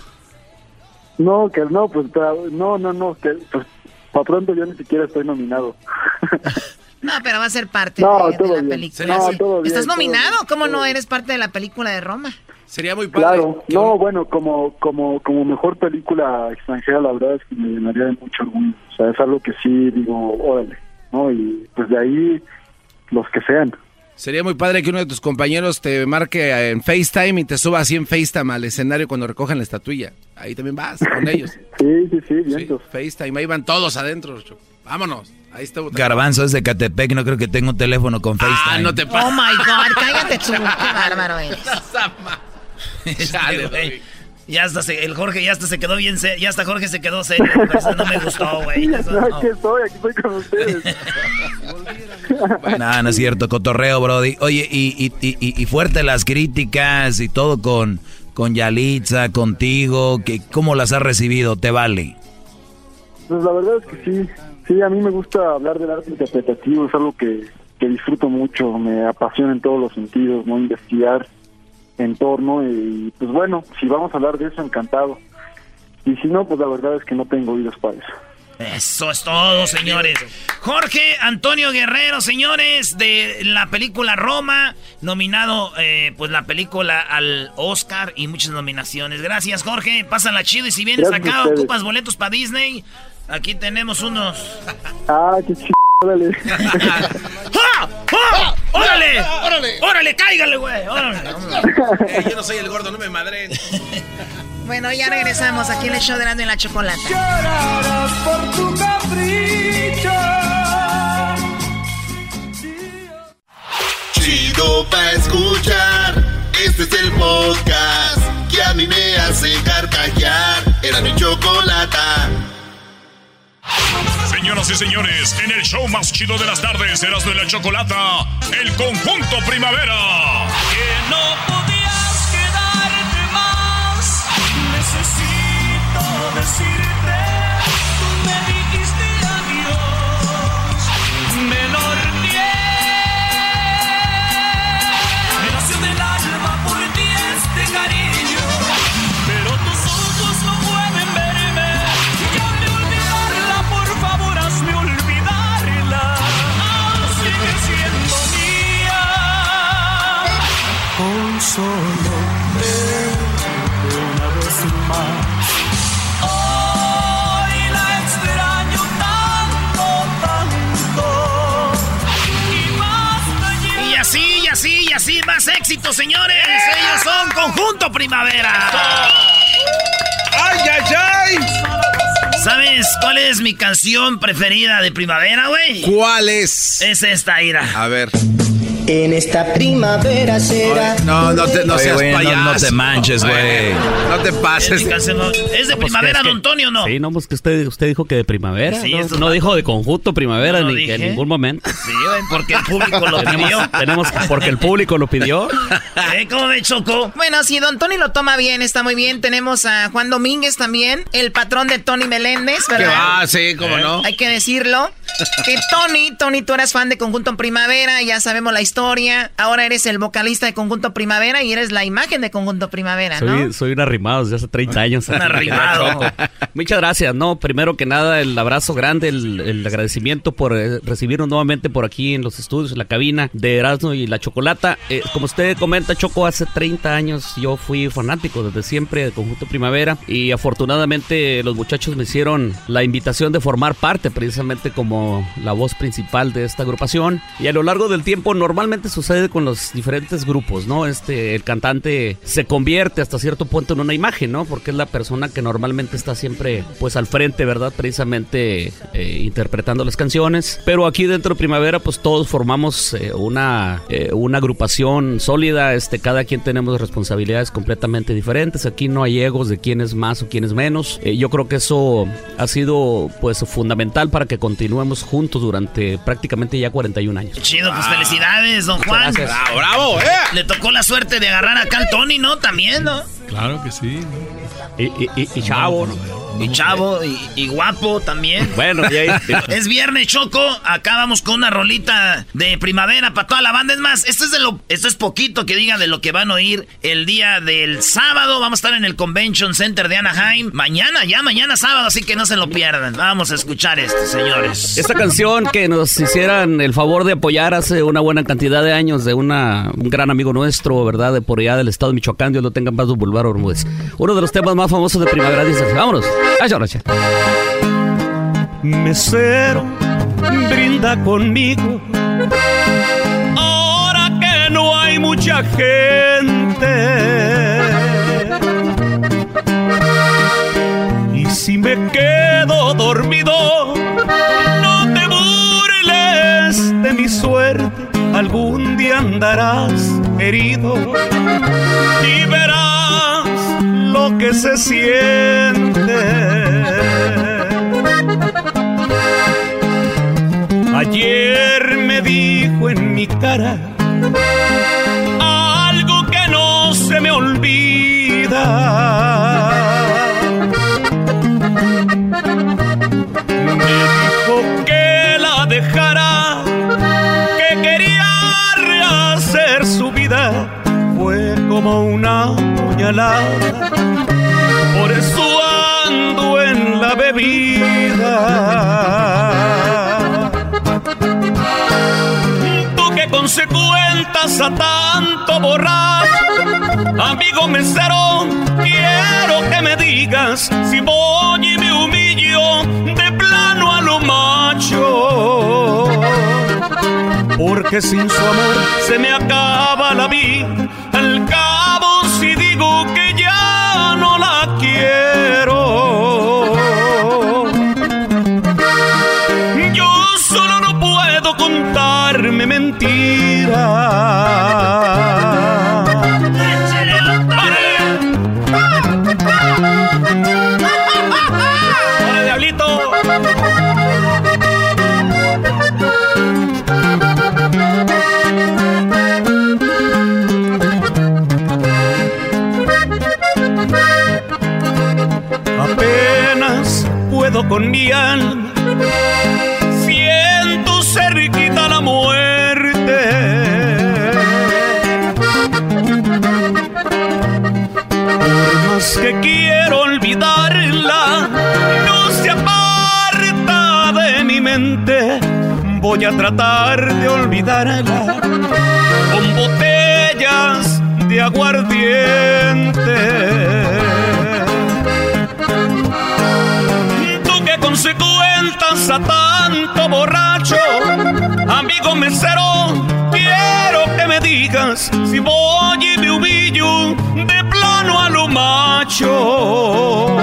No, que no, pues no, no, no, que pues para pronto yo ni siquiera estoy nominado. No, pero va a ser parte No, de, la bien. película. No, bien, ¿Estás nominado? bien, ¿Cómo no bien. eres parte de la película de Roma? Sería muy padre. Claro, no, bueno, como como como mejor película extranjera, la verdad es que me llenaría de mucho orgullo. O sea, es algo que sí digo, órale, ¿no? Y pues de ahí los que sean. Sería muy padre que uno de tus compañeros te marque en FaceTime y te suba así en FaceTime al escenario cuando recojan la estatuilla. Ahí también vas con ellos. Sí, sí, sí, Sí, FaceTime, ahí van todos adentro. Vámonos. Ahí está. Garbanzo es de Catepec, no creo que tenga un teléfono con FaceTime. Ah, no te Oh my God, cállate tú, qué bárbaro eres. Este, güey. Ya hasta se, el Jorge ya hasta se quedó bien serio. Ya hasta Jorge se quedó serio. Eso no me gustó, güey. No. aquí estoy, aquí estoy con ustedes. No, no es cierto, cotorreo, Brody. Oye, y, y, y, y fuerte las críticas y todo con, con Yalitza, contigo, que, ¿cómo las has recibido? ¿Te vale? Pues la verdad es que sí, sí, a mí me gusta hablar del arte interpretativo, es algo que, que disfruto mucho, me apasiona en todos los sentidos, no investigar en torno y pues bueno, si vamos a hablar de eso, encantado. Y si no, pues la verdad es que no tengo oídos para eso. Eso es todo, señores. Jorge Antonio Guerrero, señores, de la película Roma, nominado, eh, pues la película al Oscar y muchas nominaciones. Gracias, Jorge. Pásala chido y si vienes Gracias acá, ocupas boletos para Disney. Aquí tenemos unos. Ah, qué chido, órale. ¡Ja! ¡Ja! ¡Órale! ¡Órale! ¡Órale, cáigale, güey! ¡Órale! Eh, yo no soy el gordo, no me madre. bueno, ya regresamos aquí en el show de Grande en la Chocolata. por tu capricho. Chido pa' escuchar. Este es el podcast que a mí me hace carcajear. Era mi chocolata. Señoras y señores, en el show más chido de las tardes, Eras de la Chocolata, el conjunto Primavera. Que no podías quedarte más. Necesito decirte. Solo una vez más. Hoy la extraño tanto, tanto. Y así, y así, y así, más éxito, señores. Ellos son Conjunto Primavera. ¡Ay, ay, ay! ¿Sabes cuál es mi canción preferida de primavera, güey? ¿Cuál es? Es esta, ira. A ver. En esta primavera será. no, no, te, no seas payaso. No, te manches, güey. No te pases. Es, de primavera, don Antonio, ¿no? Sí, no, pues que usted, usted dijo que de primavera. Sí, no, no dijo de conjunto primavera No ni que en ningún momento. Sí, güey, porque el público lo pidió. tenemos, tenemos porque el público lo pidió. ¿Eh? ¿Cómo me chocó? Bueno, si Don Tony lo toma bien, está muy bien. Tenemos a Juan Domínguez también, el patrón de Tony Meléndez, Que ¿verdad? va, sí, cómo no. Hay que decirlo. Que Tony, Tony, tú eras fan de Conjunto Primavera, ya sabemos la historia. Ahora eres el vocalista de Conjunto Primavera y eres la imagen de Conjunto Primavera, ¿no? Soy, soy un arrimado desde hace 30 años. Un arrimado. Muchas gracias. No, primero que nada, el abrazo grande, el, el agradecimiento por eh, recibirnos nuevamente por aquí en los estudios, en la cabina de Erasmo y la Chocolata. Eh, como usted comenta, Choco, hace 30 años yo fui fanático desde siempre de Conjunto Primavera y afortunadamente los muchachos me hicieron la invitación de formar parte precisamente como la voz principal de esta agrupación. Y a lo largo del tiempo normalmente sucede con los diferentes grupos, ¿no? Este, el cantante se convierte hasta cierto punto en una imagen, ¿no? Porque es la persona que normalmente está siempre, pues, al frente, ¿verdad? Precisamente eh, interpretando las canciones. Pero aquí dentro de Primavera, pues, todos formamos eh, una, eh, una agrupación sólida. Este, cada quien tenemos responsabilidades completamente diferentes. Aquí no hay egos de quién es más o quién es menos. Eh, yo creo que eso ha sido, pues, fundamental para que continuemos juntos durante prácticamente ya 41 años. Chido, pues felicidades, don Muchas Juan. gracias. Bravo, bravo, eh. Le tocó la suerte de agarrar acá al Tony, ¿no? También, ¿no? Claro que sí. Y, y, y, y chavo, ¿no? Y chavo, y, y guapo también. Bueno, y ahí- Es viernes, Choco. Acá vamos con una rolita de primavera para toda la banda. Es más, esto es de lo, esto es poquito que diga de lo que van a oír el día del sábado. Vamos a estar en el Convention Center de Anaheim. Mañana, ya mañana sábado, así que no se lo pierdan. Vamos a escuchar esto, señores. Esta canción que nos hicieran el favor de apoyar hace una buena cantidad de años de una, un gran amigo nuestro, ¿verdad? De por allá del estado de Michoacán, Dios lo tenga en paz, don Boulevard Bermúdez. Uno de los temas más famosos de Primavera dice vámonos. Ay, gracias. Mesero, brinda conmigo. Ahora que no hay mucha gente. Y si me quedo dormido, no te burles de mi suerte. Algún día andarás herido y verás que se siente. Ayer me dijo en mi cara algo que no se me olvida. Me dijo que la dejara, que quería rehacer su vida. Fue como una por eso ando en la bebida. Tú que consecuentas a tanto borracho, amigo mesero, quiero que me digas si voy y me humillo de plano a lo macho. Porque sin su amor se me acaba la vida. La con mi alma. Siento cerquita la muerte. Por más que quiero olvidarla, no se aparta de mi mente. Voy a tratar de olvidarla cuentas a tanto borracho. Amigo mesero, quiero que me digas si voy y me humillo de plano a lo macho.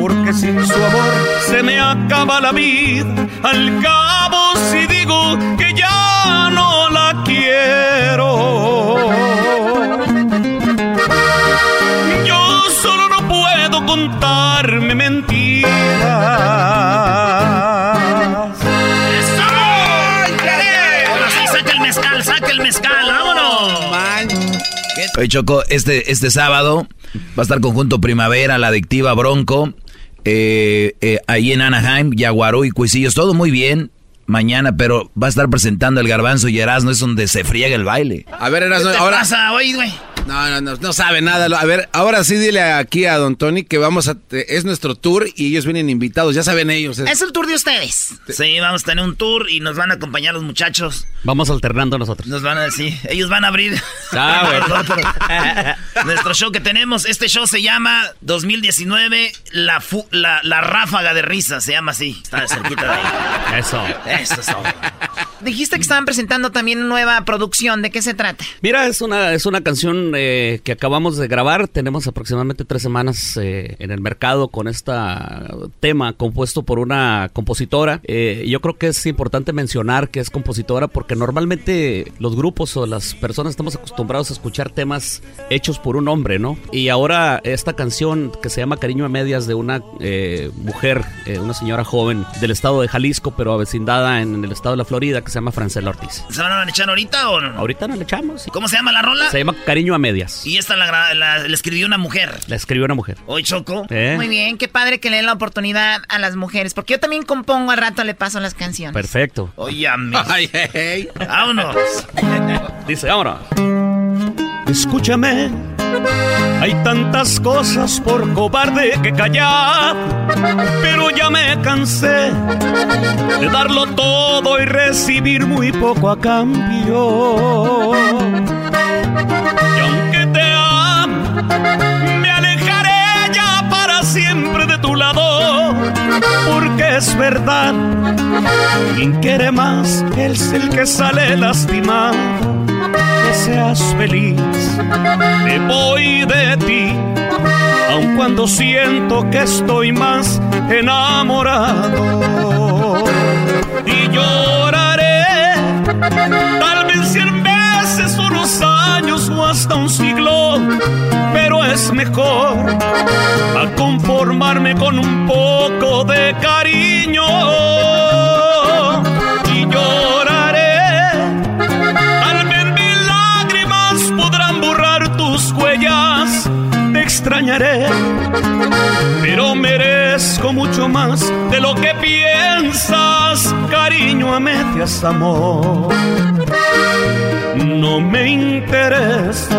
Porque sin su amor se me acaba la vida. Al cabo, si digo que ya Oye, Choco, este, este sábado va a estar conjunto Primavera, La Adictiva, Bronco, eh, eh, ahí en Anaheim, Yaguarú y Cuisillos, todo muy bien. Mañana, pero va a estar presentando el Garbanzo y Erasmo, es donde se friega el baile. A ver, Erasmo, ahora. pasa hoy, güey? No, no, no, no sabe nada. A ver, ahora sí dile aquí a Don Tony que vamos a... Es nuestro tour y ellos vienen invitados, ya saben ellos. Es el tour de ustedes. Sí, vamos a tener un tour y nos van a acompañar los muchachos. Vamos alternando nosotros. Nos van a decir, ellos van a abrir ah, nuestro show que tenemos. Este show se llama 2019 La, la, la Ráfaga de Risa, se llama así. Está cerquita de ahí. Eso. Eso es todo. Dijiste que estaban presentando también una nueva producción. ¿De qué se trata? Mira, es una, es una canción eh, que acabamos de grabar. Tenemos aproximadamente tres semanas eh, en el mercado con este tema compuesto por una compositora. Eh, yo creo que es importante mencionar que es compositora porque normalmente los grupos o las personas estamos acostumbrados a escuchar temas hechos por un hombre, ¿no? Y ahora esta canción que se llama Cariño a Medias de una mujer, una señora joven del estado de Jalisco, pero avecindada en el estado de la Florida, que se llama Francela Ortiz. ¿Se van a echar ahorita o no? Ahorita no le echamos. ¿Cómo se llama la rola? Se llama Cariño a Medias. Y esta la, escribió una mujer. La escribió una mujer. Hoy Choco. ¿Eh? Muy bien, qué padre que le den la oportunidad a las mujeres. Porque yo también compongo al rato, le paso las canciones. Perfecto. Oye, Ay, hey, Vámonos. Dice, vámonos. Escúchame, hay tantas cosas por cobarde que callar, pero ya me cansé de darlo todo y recibir muy poco a cambio. Y aunque te amo, me alejaré ya para siempre de tu lado, porque es verdad, quien quiere más es el que sale lastimado seas feliz. Me voy de ti, aun cuando siento que estoy más enamorado. Y lloraré, tal vez cien veces, unos años o hasta un siglo, pero es mejor a conformarme con un poco de cariño. Extrañaré, pero merezco mucho más de lo que piensas, cariño a medias amor. No me interesa.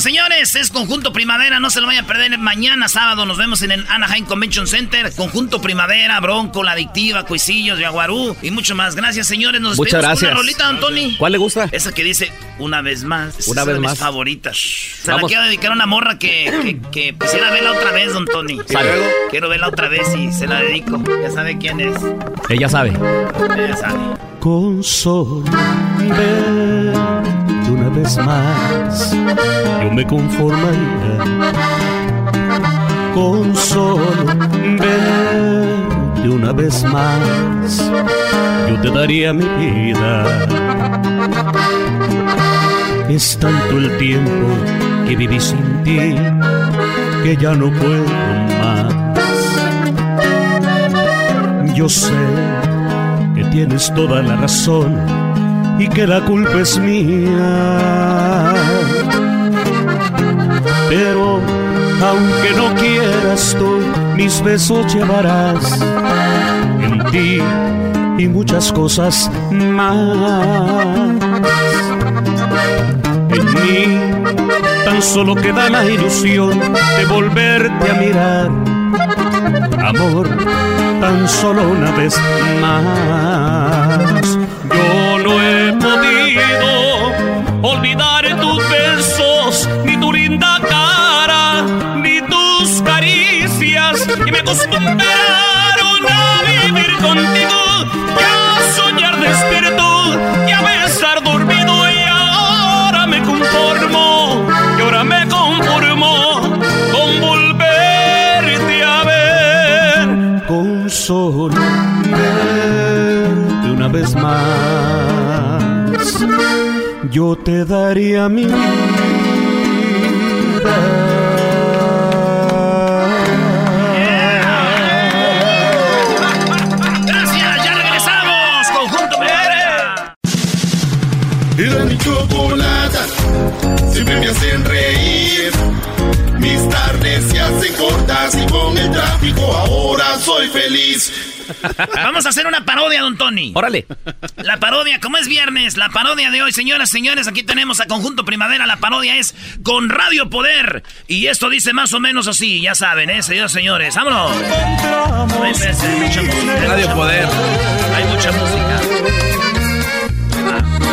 Señores. Es Conjunto Primavera. No se lo vayan a perder. Mañana sábado nos vemos en el Anaheim Convention Center. Conjunto Primavera, Bronco, La Adictiva, Cuisillos, Yaguarú y mucho más. Gracias, señores. Nos Muchas gracias. Una rolita, Antoni. ¿Cuál le gusta? Esa que dice una vez más. Una vez más. favoritas. Se la quiero dedicar a una morra que, que, quisiera verla otra vez, don Tony. Quiero verla otra vez y se la dedico. Ya sabe quién es. Ella sabe. Ella sabe. Con una vez más, yo me conformaría. Con solo de una vez más, yo te daría mi vida. Es tanto el tiempo que viví sin ti que ya no puedo más. Yo sé que tienes toda la razón y que la culpa es mía. Pero aunque no quieras tú, mis besos llevarás en ti y muchas cosas más. En mí tan solo queda la ilusión de volverte a mirar. Amor, tan solo una vez más. Acostumbraron a vivir contigo, y a soñar despierto, y a besar dormido, y ahora me conformo, y ahora me conformo con volverte a ver, con solo verte una vez más, yo te daría mi Gracias, me hacen reír. Mis tardes se hacen cortas y con el tráfico ahora soy feliz. Vamos a hacer una parodia, don Tony. Órale. La parodia, como es viernes, la parodia de hoy, señoras, señores, aquí tenemos a Conjunto Primavera. La parodia es con Radio Poder. Y esto dice más o menos así, ya saben, ¿eh, señoras, señores? ¡Vámonos! Hay veces, mucha música. Radio Poder. Hay mucha música.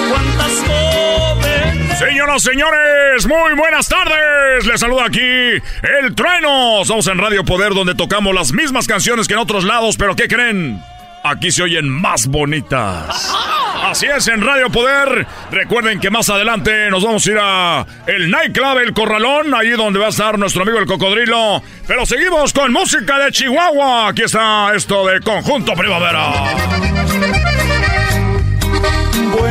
¿Cuántas jóvenes? Señoras, señores, muy buenas tardes. Les saluda aquí el Trueno. Estamos en Radio Poder donde tocamos las mismas canciones que en otros lados, pero ¿qué creen? Aquí se oyen más bonitas. Así es, en Radio Poder. Recuerden que más adelante nos vamos a ir a el nightclub El Corralón, ahí donde va a estar nuestro amigo el Cocodrilo. Pero seguimos con música de Chihuahua. Aquí está esto de Conjunto Primavera.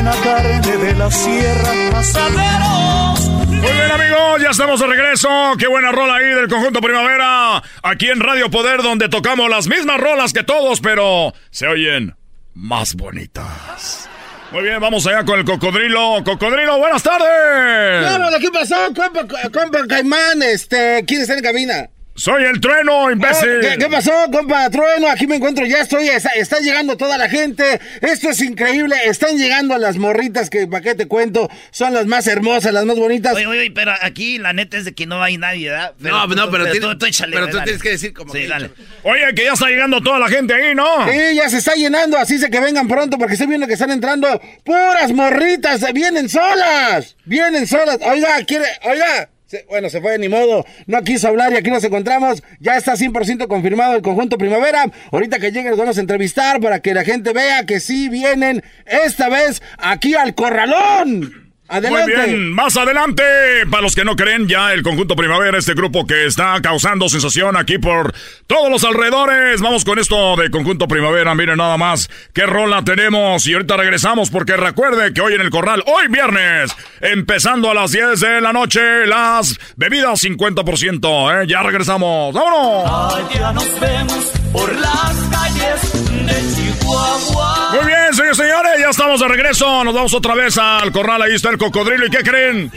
Buena carne de la sierra, asaderos. Muy bien, amigos, ya estamos de regreso. Qué buena rola ahí del conjunto Primavera. Aquí en Radio Poder, donde tocamos las mismas rolas que todos, pero se oyen más bonitas. Muy bien, vamos allá con el cocodrilo. Cocodrilo, buenas tardes. Vámonos, ¿qué pasó, compa, compa Caimán? Este, ¿quién está en cabina? Soy el trueno, imbécil. ¿Qué, qué pasó, compa Trueno? Aquí me encuentro, ya estoy, está, está llegando toda la gente. Esto es increíble, están llegando las morritas que, ¿para qué te cuento? Son las más hermosas, las más bonitas. Oye, oye, pero aquí la neta es de que no hay nadie, ¿verdad? No, no, pero tú, tiene- tú, tú échale, pero tú tienes que decir como Sí, que- dale. Oye, que ya está llegando toda la gente ahí, ¿no? Sí, ya se está llenando, así se que vengan pronto porque estoy viendo que están entrando puras morritas, vienen solas, vienen solas. Oiga, quiere, oiga. Bueno, se fue, ni modo. No quiso hablar y aquí nos encontramos. Ya está 100% confirmado el conjunto Primavera. Ahorita que lleguen los vamos a entrevistar para que la gente vea que sí vienen esta vez aquí al corralón. Adelante. Muy bien, más adelante, para los que no creen, ya el conjunto Primavera, este grupo que está causando sensación aquí por todos los alrededores. Vamos con esto de conjunto Primavera, miren nada más qué rola tenemos. Y ahorita regresamos porque recuerde que hoy en el corral, hoy viernes, empezando a las 10 de la noche, las bebidas 50%. ¿eh? Ya regresamos, vámonos. Allá nos vemos por las calles de Chihuahua. Muy bien, señores y señores, ya estamos de regreso. Nos vamos otra vez al corral, ahí está el cocodrilo. ¿Y qué creen?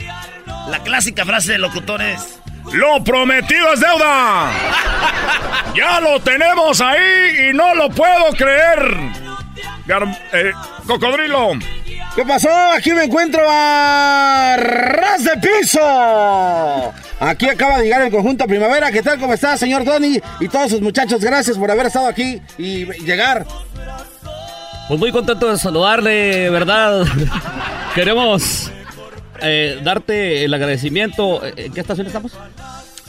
La clásica frase de locutores. Lo prometido es deuda. Ya lo tenemos ahí y no lo puedo creer. eh, Cocodrilo. ¿Qué pasó? Aquí me encuentro a Ras de Piso. Aquí acaba de llegar el conjunto Primavera. ¿Qué tal? ¿Cómo está, señor Tony? Y todos sus muchachos, gracias por haber estado aquí y llegar. Pues muy contento de saludarle, ¿verdad? Queremos eh, darte el agradecimiento. ¿En qué estación estamos?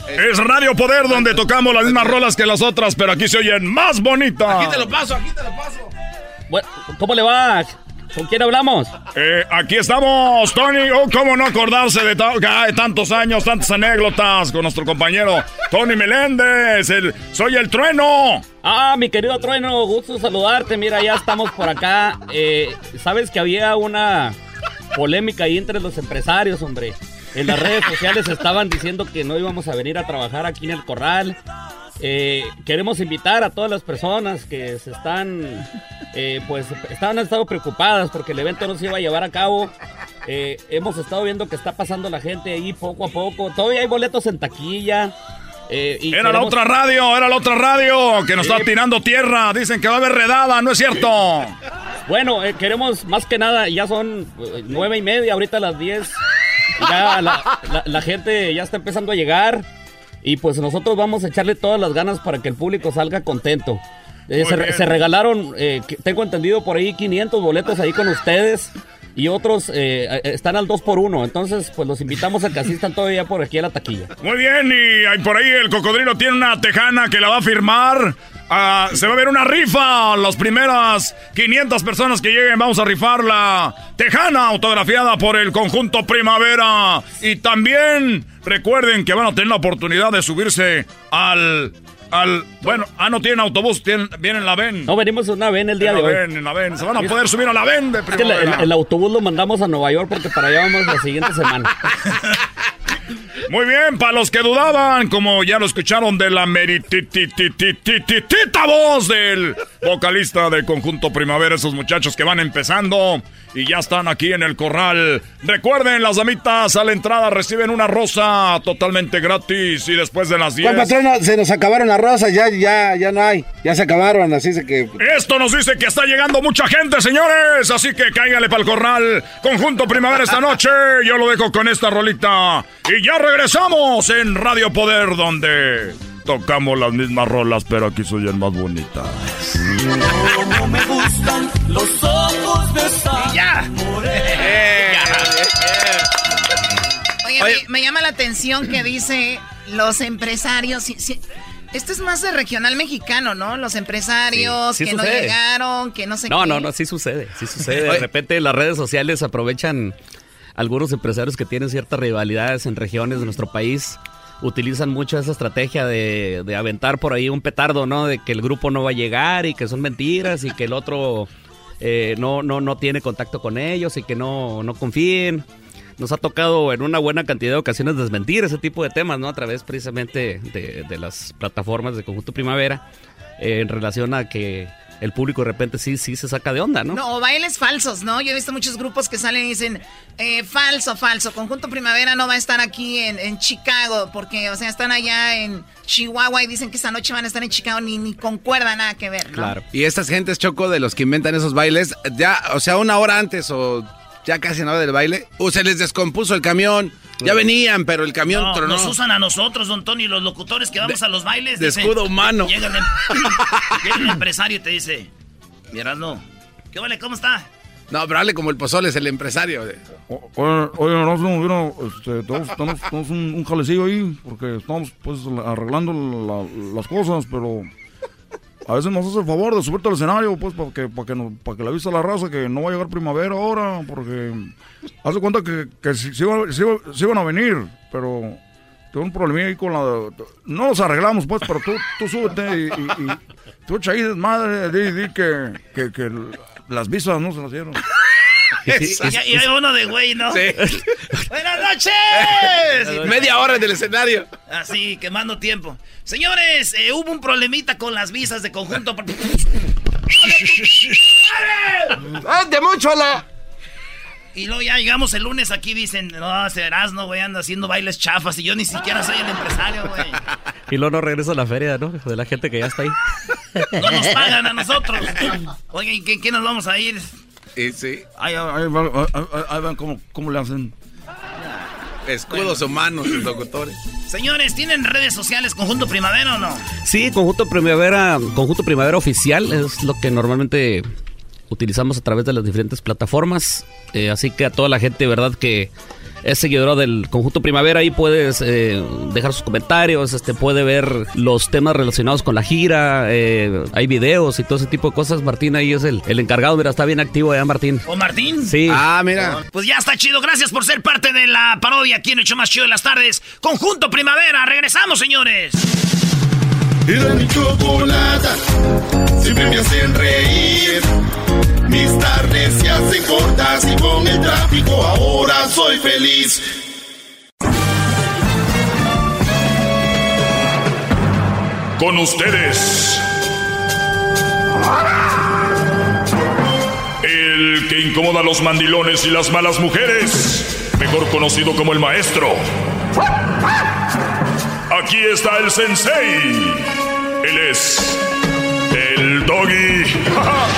Es Radio Poder donde tocamos las mismas rolas que las otras, pero aquí se oyen más bonitas. Aquí te lo paso, aquí te lo paso. Bueno, ¿cómo le va? ¿Con quién hablamos? Eh, aquí estamos, Tony. Oh, cómo no acordarse de, tantos años, tantas anécdotas con nuestro compañero Tony Meléndez. El, soy el trueno. Ah, mi querido trueno, gusto saludarte. Mira, ya estamos por acá. Eh, Sabes que había una polémica ahí entre los empresarios, hombre. En las redes sociales estaban diciendo que no íbamos a venir a trabajar aquí en el corral. Eh, queremos invitar a todas las personas que se están, eh, pues, estaban, han estado preocupadas porque el evento no se iba a llevar a cabo. Eh, hemos estado viendo que está pasando la gente ahí poco a poco. Todavía hay boletos en taquilla. Era la otra radio, era la otra radio que nos está tirando tierra. Dicen que va a haber redada, ¿no es cierto? Bueno, queremos más que nada, ya son nueve y media, ahorita a las diez ya la, gente ya está empezando a llegar y pues nosotros vamos a echarle todas las ganas para que el público salga contento. Eh, se, regalaron, eh, tengo entendido por ahí 500 boletos ahí con ustedes y otros eh, están al 2 por 1 Entonces, pues los invitamos a que asistan todavía por aquí a la taquilla. Muy bien, y por ahí el cocodrilo tiene una tejana que la va a firmar. Ah, se va a ver una rifa. Las primeras 500 personas que lleguen, vamos a rifar la tejana autografiada por el conjunto Primavera. Y también recuerden que van a tener la oportunidad de subirse al al bueno, ah no tienen autobús, tienen, vienen la VEN. No, venimos en una VEN el día de hoy. en la VEN, se van a poder subir a la VEN de el, autobús lo mandamos a Nueva York porque para allá vamos la siguiente semana. Muy bien, para los que dudaban, como ya lo escucharon de la meritititititita voz del vocalista del conjunto Primavera, esos muchachos que van empezando y ya están aquí en el corral. Recuerden, las damitas a la entrada reciben una rosa totalmente gratis y después de las 10. patrón, se nos acabaron las rosas, ya, ya, ya no hay, ya se acabaron, así se que. Esto nos dice que está llegando mucha gente, señores, así que cáigale para el corral. Conjunto Primavera esta noche, yo lo dejo con esta rolita y ya regresamos en Radio Poder, donde tocamos las mismas rolas, pero aquí soy el más bonita. Como me gustan los ojos de esa ¡Ya! Oye, Me, llama la atención que dice los empresarios. esto es más de regional mexicano, ¿no? Los empresarios que no llegaron, que no sé No, no, no, sí sucede, sí sucede. De repente las redes sociales aprovechan algunos empresarios que tienen ciertas rivalidades en regiones de nuestro país utilizan mucho esa estrategia de, aventar por ahí un petardo, ¿no? De que el grupo no va a llegar y que son mentiras y que el otro eh, no, no, no tiene contacto con ellos y que no, no confíen. Nos ha tocado en una buena cantidad de ocasiones desmentir ese tipo de temas, ¿no? A través precisamente de, las plataformas de Conjunto Primavera en relación a que el público de repente sí, sí se saca de onda, ¿no? No, bailes falsos, ¿no? Yo he visto muchos grupos que salen y dicen, eh, falso, falso, Conjunto Primavera no va a estar aquí en, Chicago, porque, o sea, están allá en Chihuahua y dicen que esta noche van a estar en Chicago, ni, ni concuerda nada que ver, ¿no? Claro. Y estas gentes, Choco, de los que inventan esos bailes, ya, o sea, una hora antes o ya casi nada del baile, o se les descompuso el camión ya venían, pero el camión no, Nos usan a nosotros, don Tony, los locutores que vamos a los bailes. De escudo humano. Llega el, empresario y te dice, mira, no, ¿qué vale? ¿Cómo está? No, pero hable como el pozole, es el empresario. Oye, oye Erasmo, mira, este, tenemos, un, un, jalecillo ahí, porque estamos pues arreglando las cosas, pero a veces nos hace el favor de subirte al escenario, pues, para que, para que, para que le avise a la raza que no va a llegar primavera ahora, porque hace cuenta que, que sí, iban a venir, pero tengo un problema ahí con la... No los arreglamos, pues, pero tú, tú súbete y, y, tú ahí madre, di, di que, que, que las visas no se las dieron. y, hay uno de güey, ¿no? Sí. ¡Buenas noches! Media hora en el escenario. Así, quemando tiempo. Señores, eh, hubo un problemita con las visas de conjunto. de mucho la! Y luego ya llegamos el lunes aquí dicen, no, serás, no, güey, anda haciendo bailes chafas y yo ni siquiera soy el empresario, güey. Y luego no regresa a la feria, ¿no? De la gente que ya está ahí. No nos pagan a nosotros. Oye, ¿qué, qué nos vamos a ir? Sí, sí. Ahí, van cómo, le hacen. Escudos humanos, los locutores. Señores, ¿tienen redes sociales Conjunto Primavera o no? Sí, Conjunto Primavera, Conjunto Primavera Oficial es lo que normalmente utilizamos a través de las diferentes plataformas. Eh, así que a toda la gente, ¿verdad? Que es seguidora del conjunto Primavera, ahí puedes eh, dejar sus comentarios, este puede ver los temas relacionados con la gira, eh, hay videos y todo ese tipo de cosas. Martín ahí es el, el encargado, mira, está bien activo allá, Martín. ¿O Martín? Sí. Ah, mira. Pues ya está chido, gracias por ser parte de la parodia aquí en Hecho Más Chido de las Tardes. Conjunto Primavera, regresamos, señores. Era mi chocolata, siempre me hacen reír. Cortas y con el tráfico ahora soy feliz. Con ustedes. El que incomoda a los mandilones y las malas mujeres, mejor conocido como el maestro. Aquí está el sensei. Él es el doggy.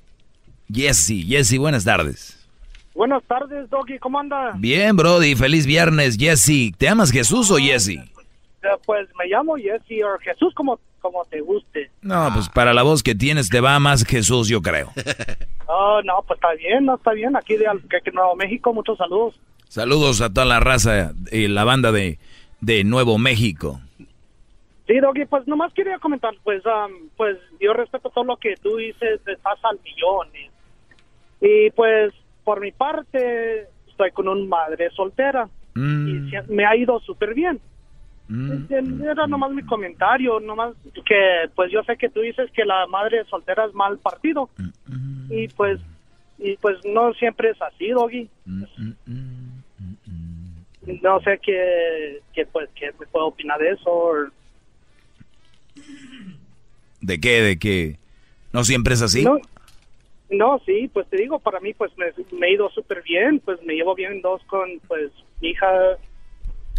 Jesse. Jesse, buenas tardes. Buenas tardes, Doggy, ¿cómo anda? Bien, Brody, feliz viernes, Jesse. ¿Te amas Jesús o Jesse? Eh, pues me llamo Jesse o Jesús como, como te guste. No, pues para la voz que tienes te va más Jesús, yo creo. Oh, no, pues está bien, no está bien. Aquí de, Nuevo México, muchos saludos. Saludos a toda la raza y la banda de, de Nuevo México. Sí, Doggy, pues nomás quería comentar, pues, pues yo respeto todo lo que tú dices, estás al millón. Y pues por mi parte estoy con una madre soltera y mm. me ha ido súper bien. Mm. Era nomás mi comentario, nomás que pues yo sé que tú dices que la madre soltera es mal partido mm, y pues y pues no siempre es así, Doggy. No sé qué, qué pues qué me puedo opinar de eso. ¿De qué? ¿De qué? ¿No siempre es así? No, no, sí, pues te digo, para mí pues me, he ido súper bien, pues me llevo bien dos con pues mi hija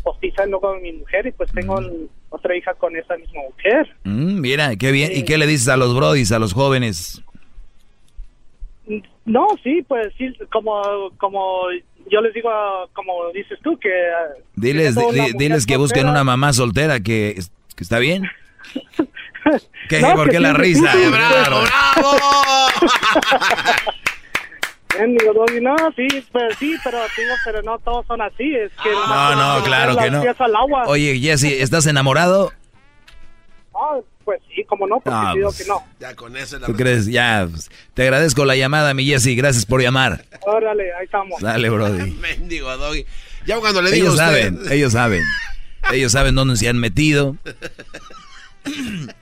postiza no con mi mujer y pues tengo mm. otra hija con esa misma mujer. Mm, mira, qué bien. ¿Y qué le dices a los brodis, a los jóvenes? No, sí, pues sí, como, como yo les digo, como dices tú, que... Diles, diles que busquen una mamá soltera, que, que está bien. ¿Qué? ¿Por qué la risa? ¡Bravo, bravo! no, sí, pero sí, pero, pero no todos son así. Es que no, no, claro que no. Oye, Jesse, ¿estás enamorado? Ah, pues sí, como no, porque no, digo que no. Ya con eso ¿Tú crees? Ya, pues, te agradezco la llamada, mi Jesse, gracias por llamar. Órale, ahí estamos. Dale, brody. Mendigo, Doggy. Ya cuando le digo Ellos saben, ellos saben. Ellos saben dónde se han metido.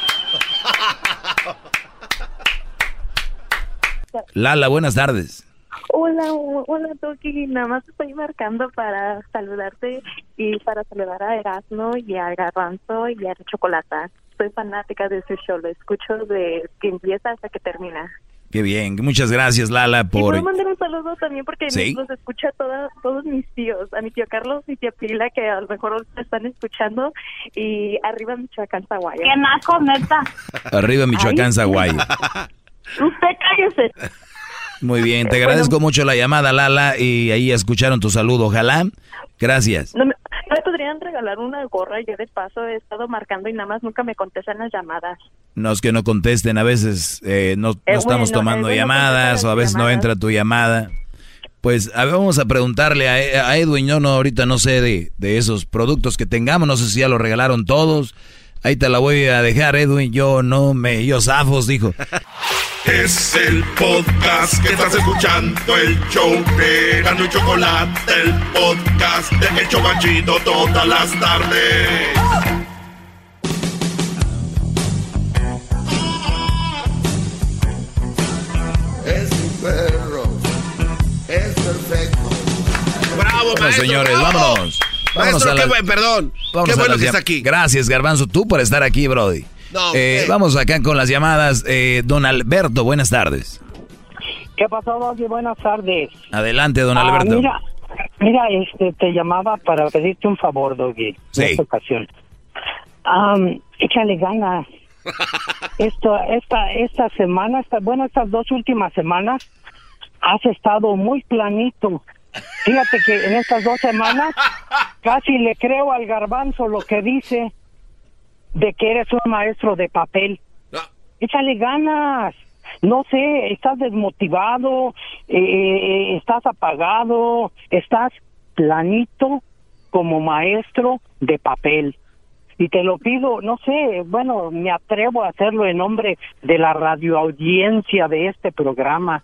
Lala, buenas tardes. Hola, hola Toki, nada más estoy marcando para saludarte y para saludar a Erasmo y a Garbanzo y a Chocolata. Soy fanática de su show, lo escucho de que empieza hasta que termina. Qué bien, muchas gracias Lala por... Y mandar un saludo también porque nos escucha todos mis tíos, a mi tío Carlos y tía Pila que a lo mejor están escuchando y arriba Michoacán, Zaguayo. ¡Qué naco, neta! arriba Michoacán, Zaguayo. Usted cállese. Muy bien, te agradezco mucho la llamada, Lala, y ahí escucharon tu saludo. Ojalá. Gracias. No me, podrían regalar una gorra? Yo de paso he estado marcando y nada más nunca me contestan las llamadas. No es que no contesten, a veces eh, no, estamos tomando llamadas o a veces no entra tu llamada. Pues vamos a preguntarle a, Edwin, yo no ahorita no sé de, de esos productos que tengamos, no sé si ya lo regalaron todos. Ahí te la voy a dejar, Edwin. Yo no me. Yo zafos, dijo. Es el podcast que estás escuchando, el show de Gano y Chocolate, el podcast de Hecho Banchito todas las tardes. Es un perro, es perfecto. Bravo, bueno, señores, vámonos. Vamos a qué bueno, perdón. qué bueno que está aquí. Gracias, Garbanzo, tú por estar aquí, Brody. Eh, vamos acá con las llamadas. Eh, don Alberto, buenas tardes. ¿Qué pasó, Doggy? Buenas tardes. Adelante, don ah, Alberto. Mira, mira, este, te llamaba para pedirte un favor, Doggy. Sí. En esta ocasión. échale ganas. Esto, esta, esta semana, esta, bueno, estas dos últimas semanas, has estado muy planito. Fíjate que en estas dos semanas casi le creo al garbanzo lo que dice de que eres un maestro de papel. Échale ganas. No sé, estás desmotivado, eh, eh, estás apagado, estás planito como maestro de papel. Y te lo pido, no sé, bueno, me atrevo a hacerlo en nombre de la radioaudiencia de este programa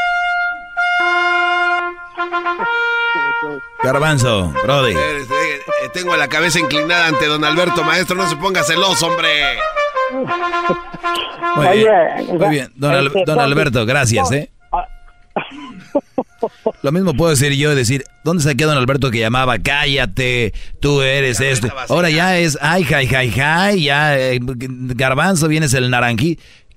Garbanzo, Brody. Eh, tengo la cabeza inclinada ante don Alberto, maestro. No se ponga celoso, hombre. Muy bien, muy bien. Don, este, Alberto, gracias, ¿eh? Ah. Lo mismo puedo decir yo, decir, ¿dónde se quedó don Alberto que llamaba? Cállate, tú eres esto. Ahora ya es, ay, jai, jai, jai, ya, eh, garbanzo, vienes el naranjí.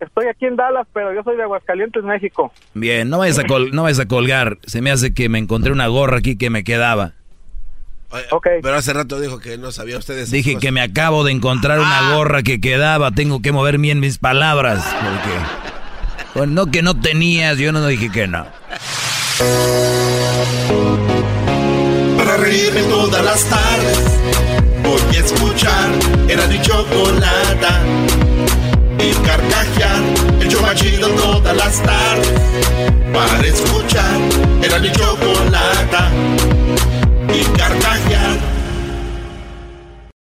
Estoy aquí en Dallas, pero yo soy de Aguascalientes, México. Bien, no vayas a, col- no vayas a colgar. Se me hace que me encontré una gorra aquí que me quedaba. Pero hace rato dijo que no sabía ustedes. Dije que me acabo de encontrar una gorra que quedaba. Tengo que mover bien mis palabras. Porque. Pues no que no tenías, yo no dije que no. Para reírme todas las tardes Voy a escuchar Era mi chocolata y carcajear. El yo machido todas las tardes. Para escuchar, era mi chocolata y carcajear.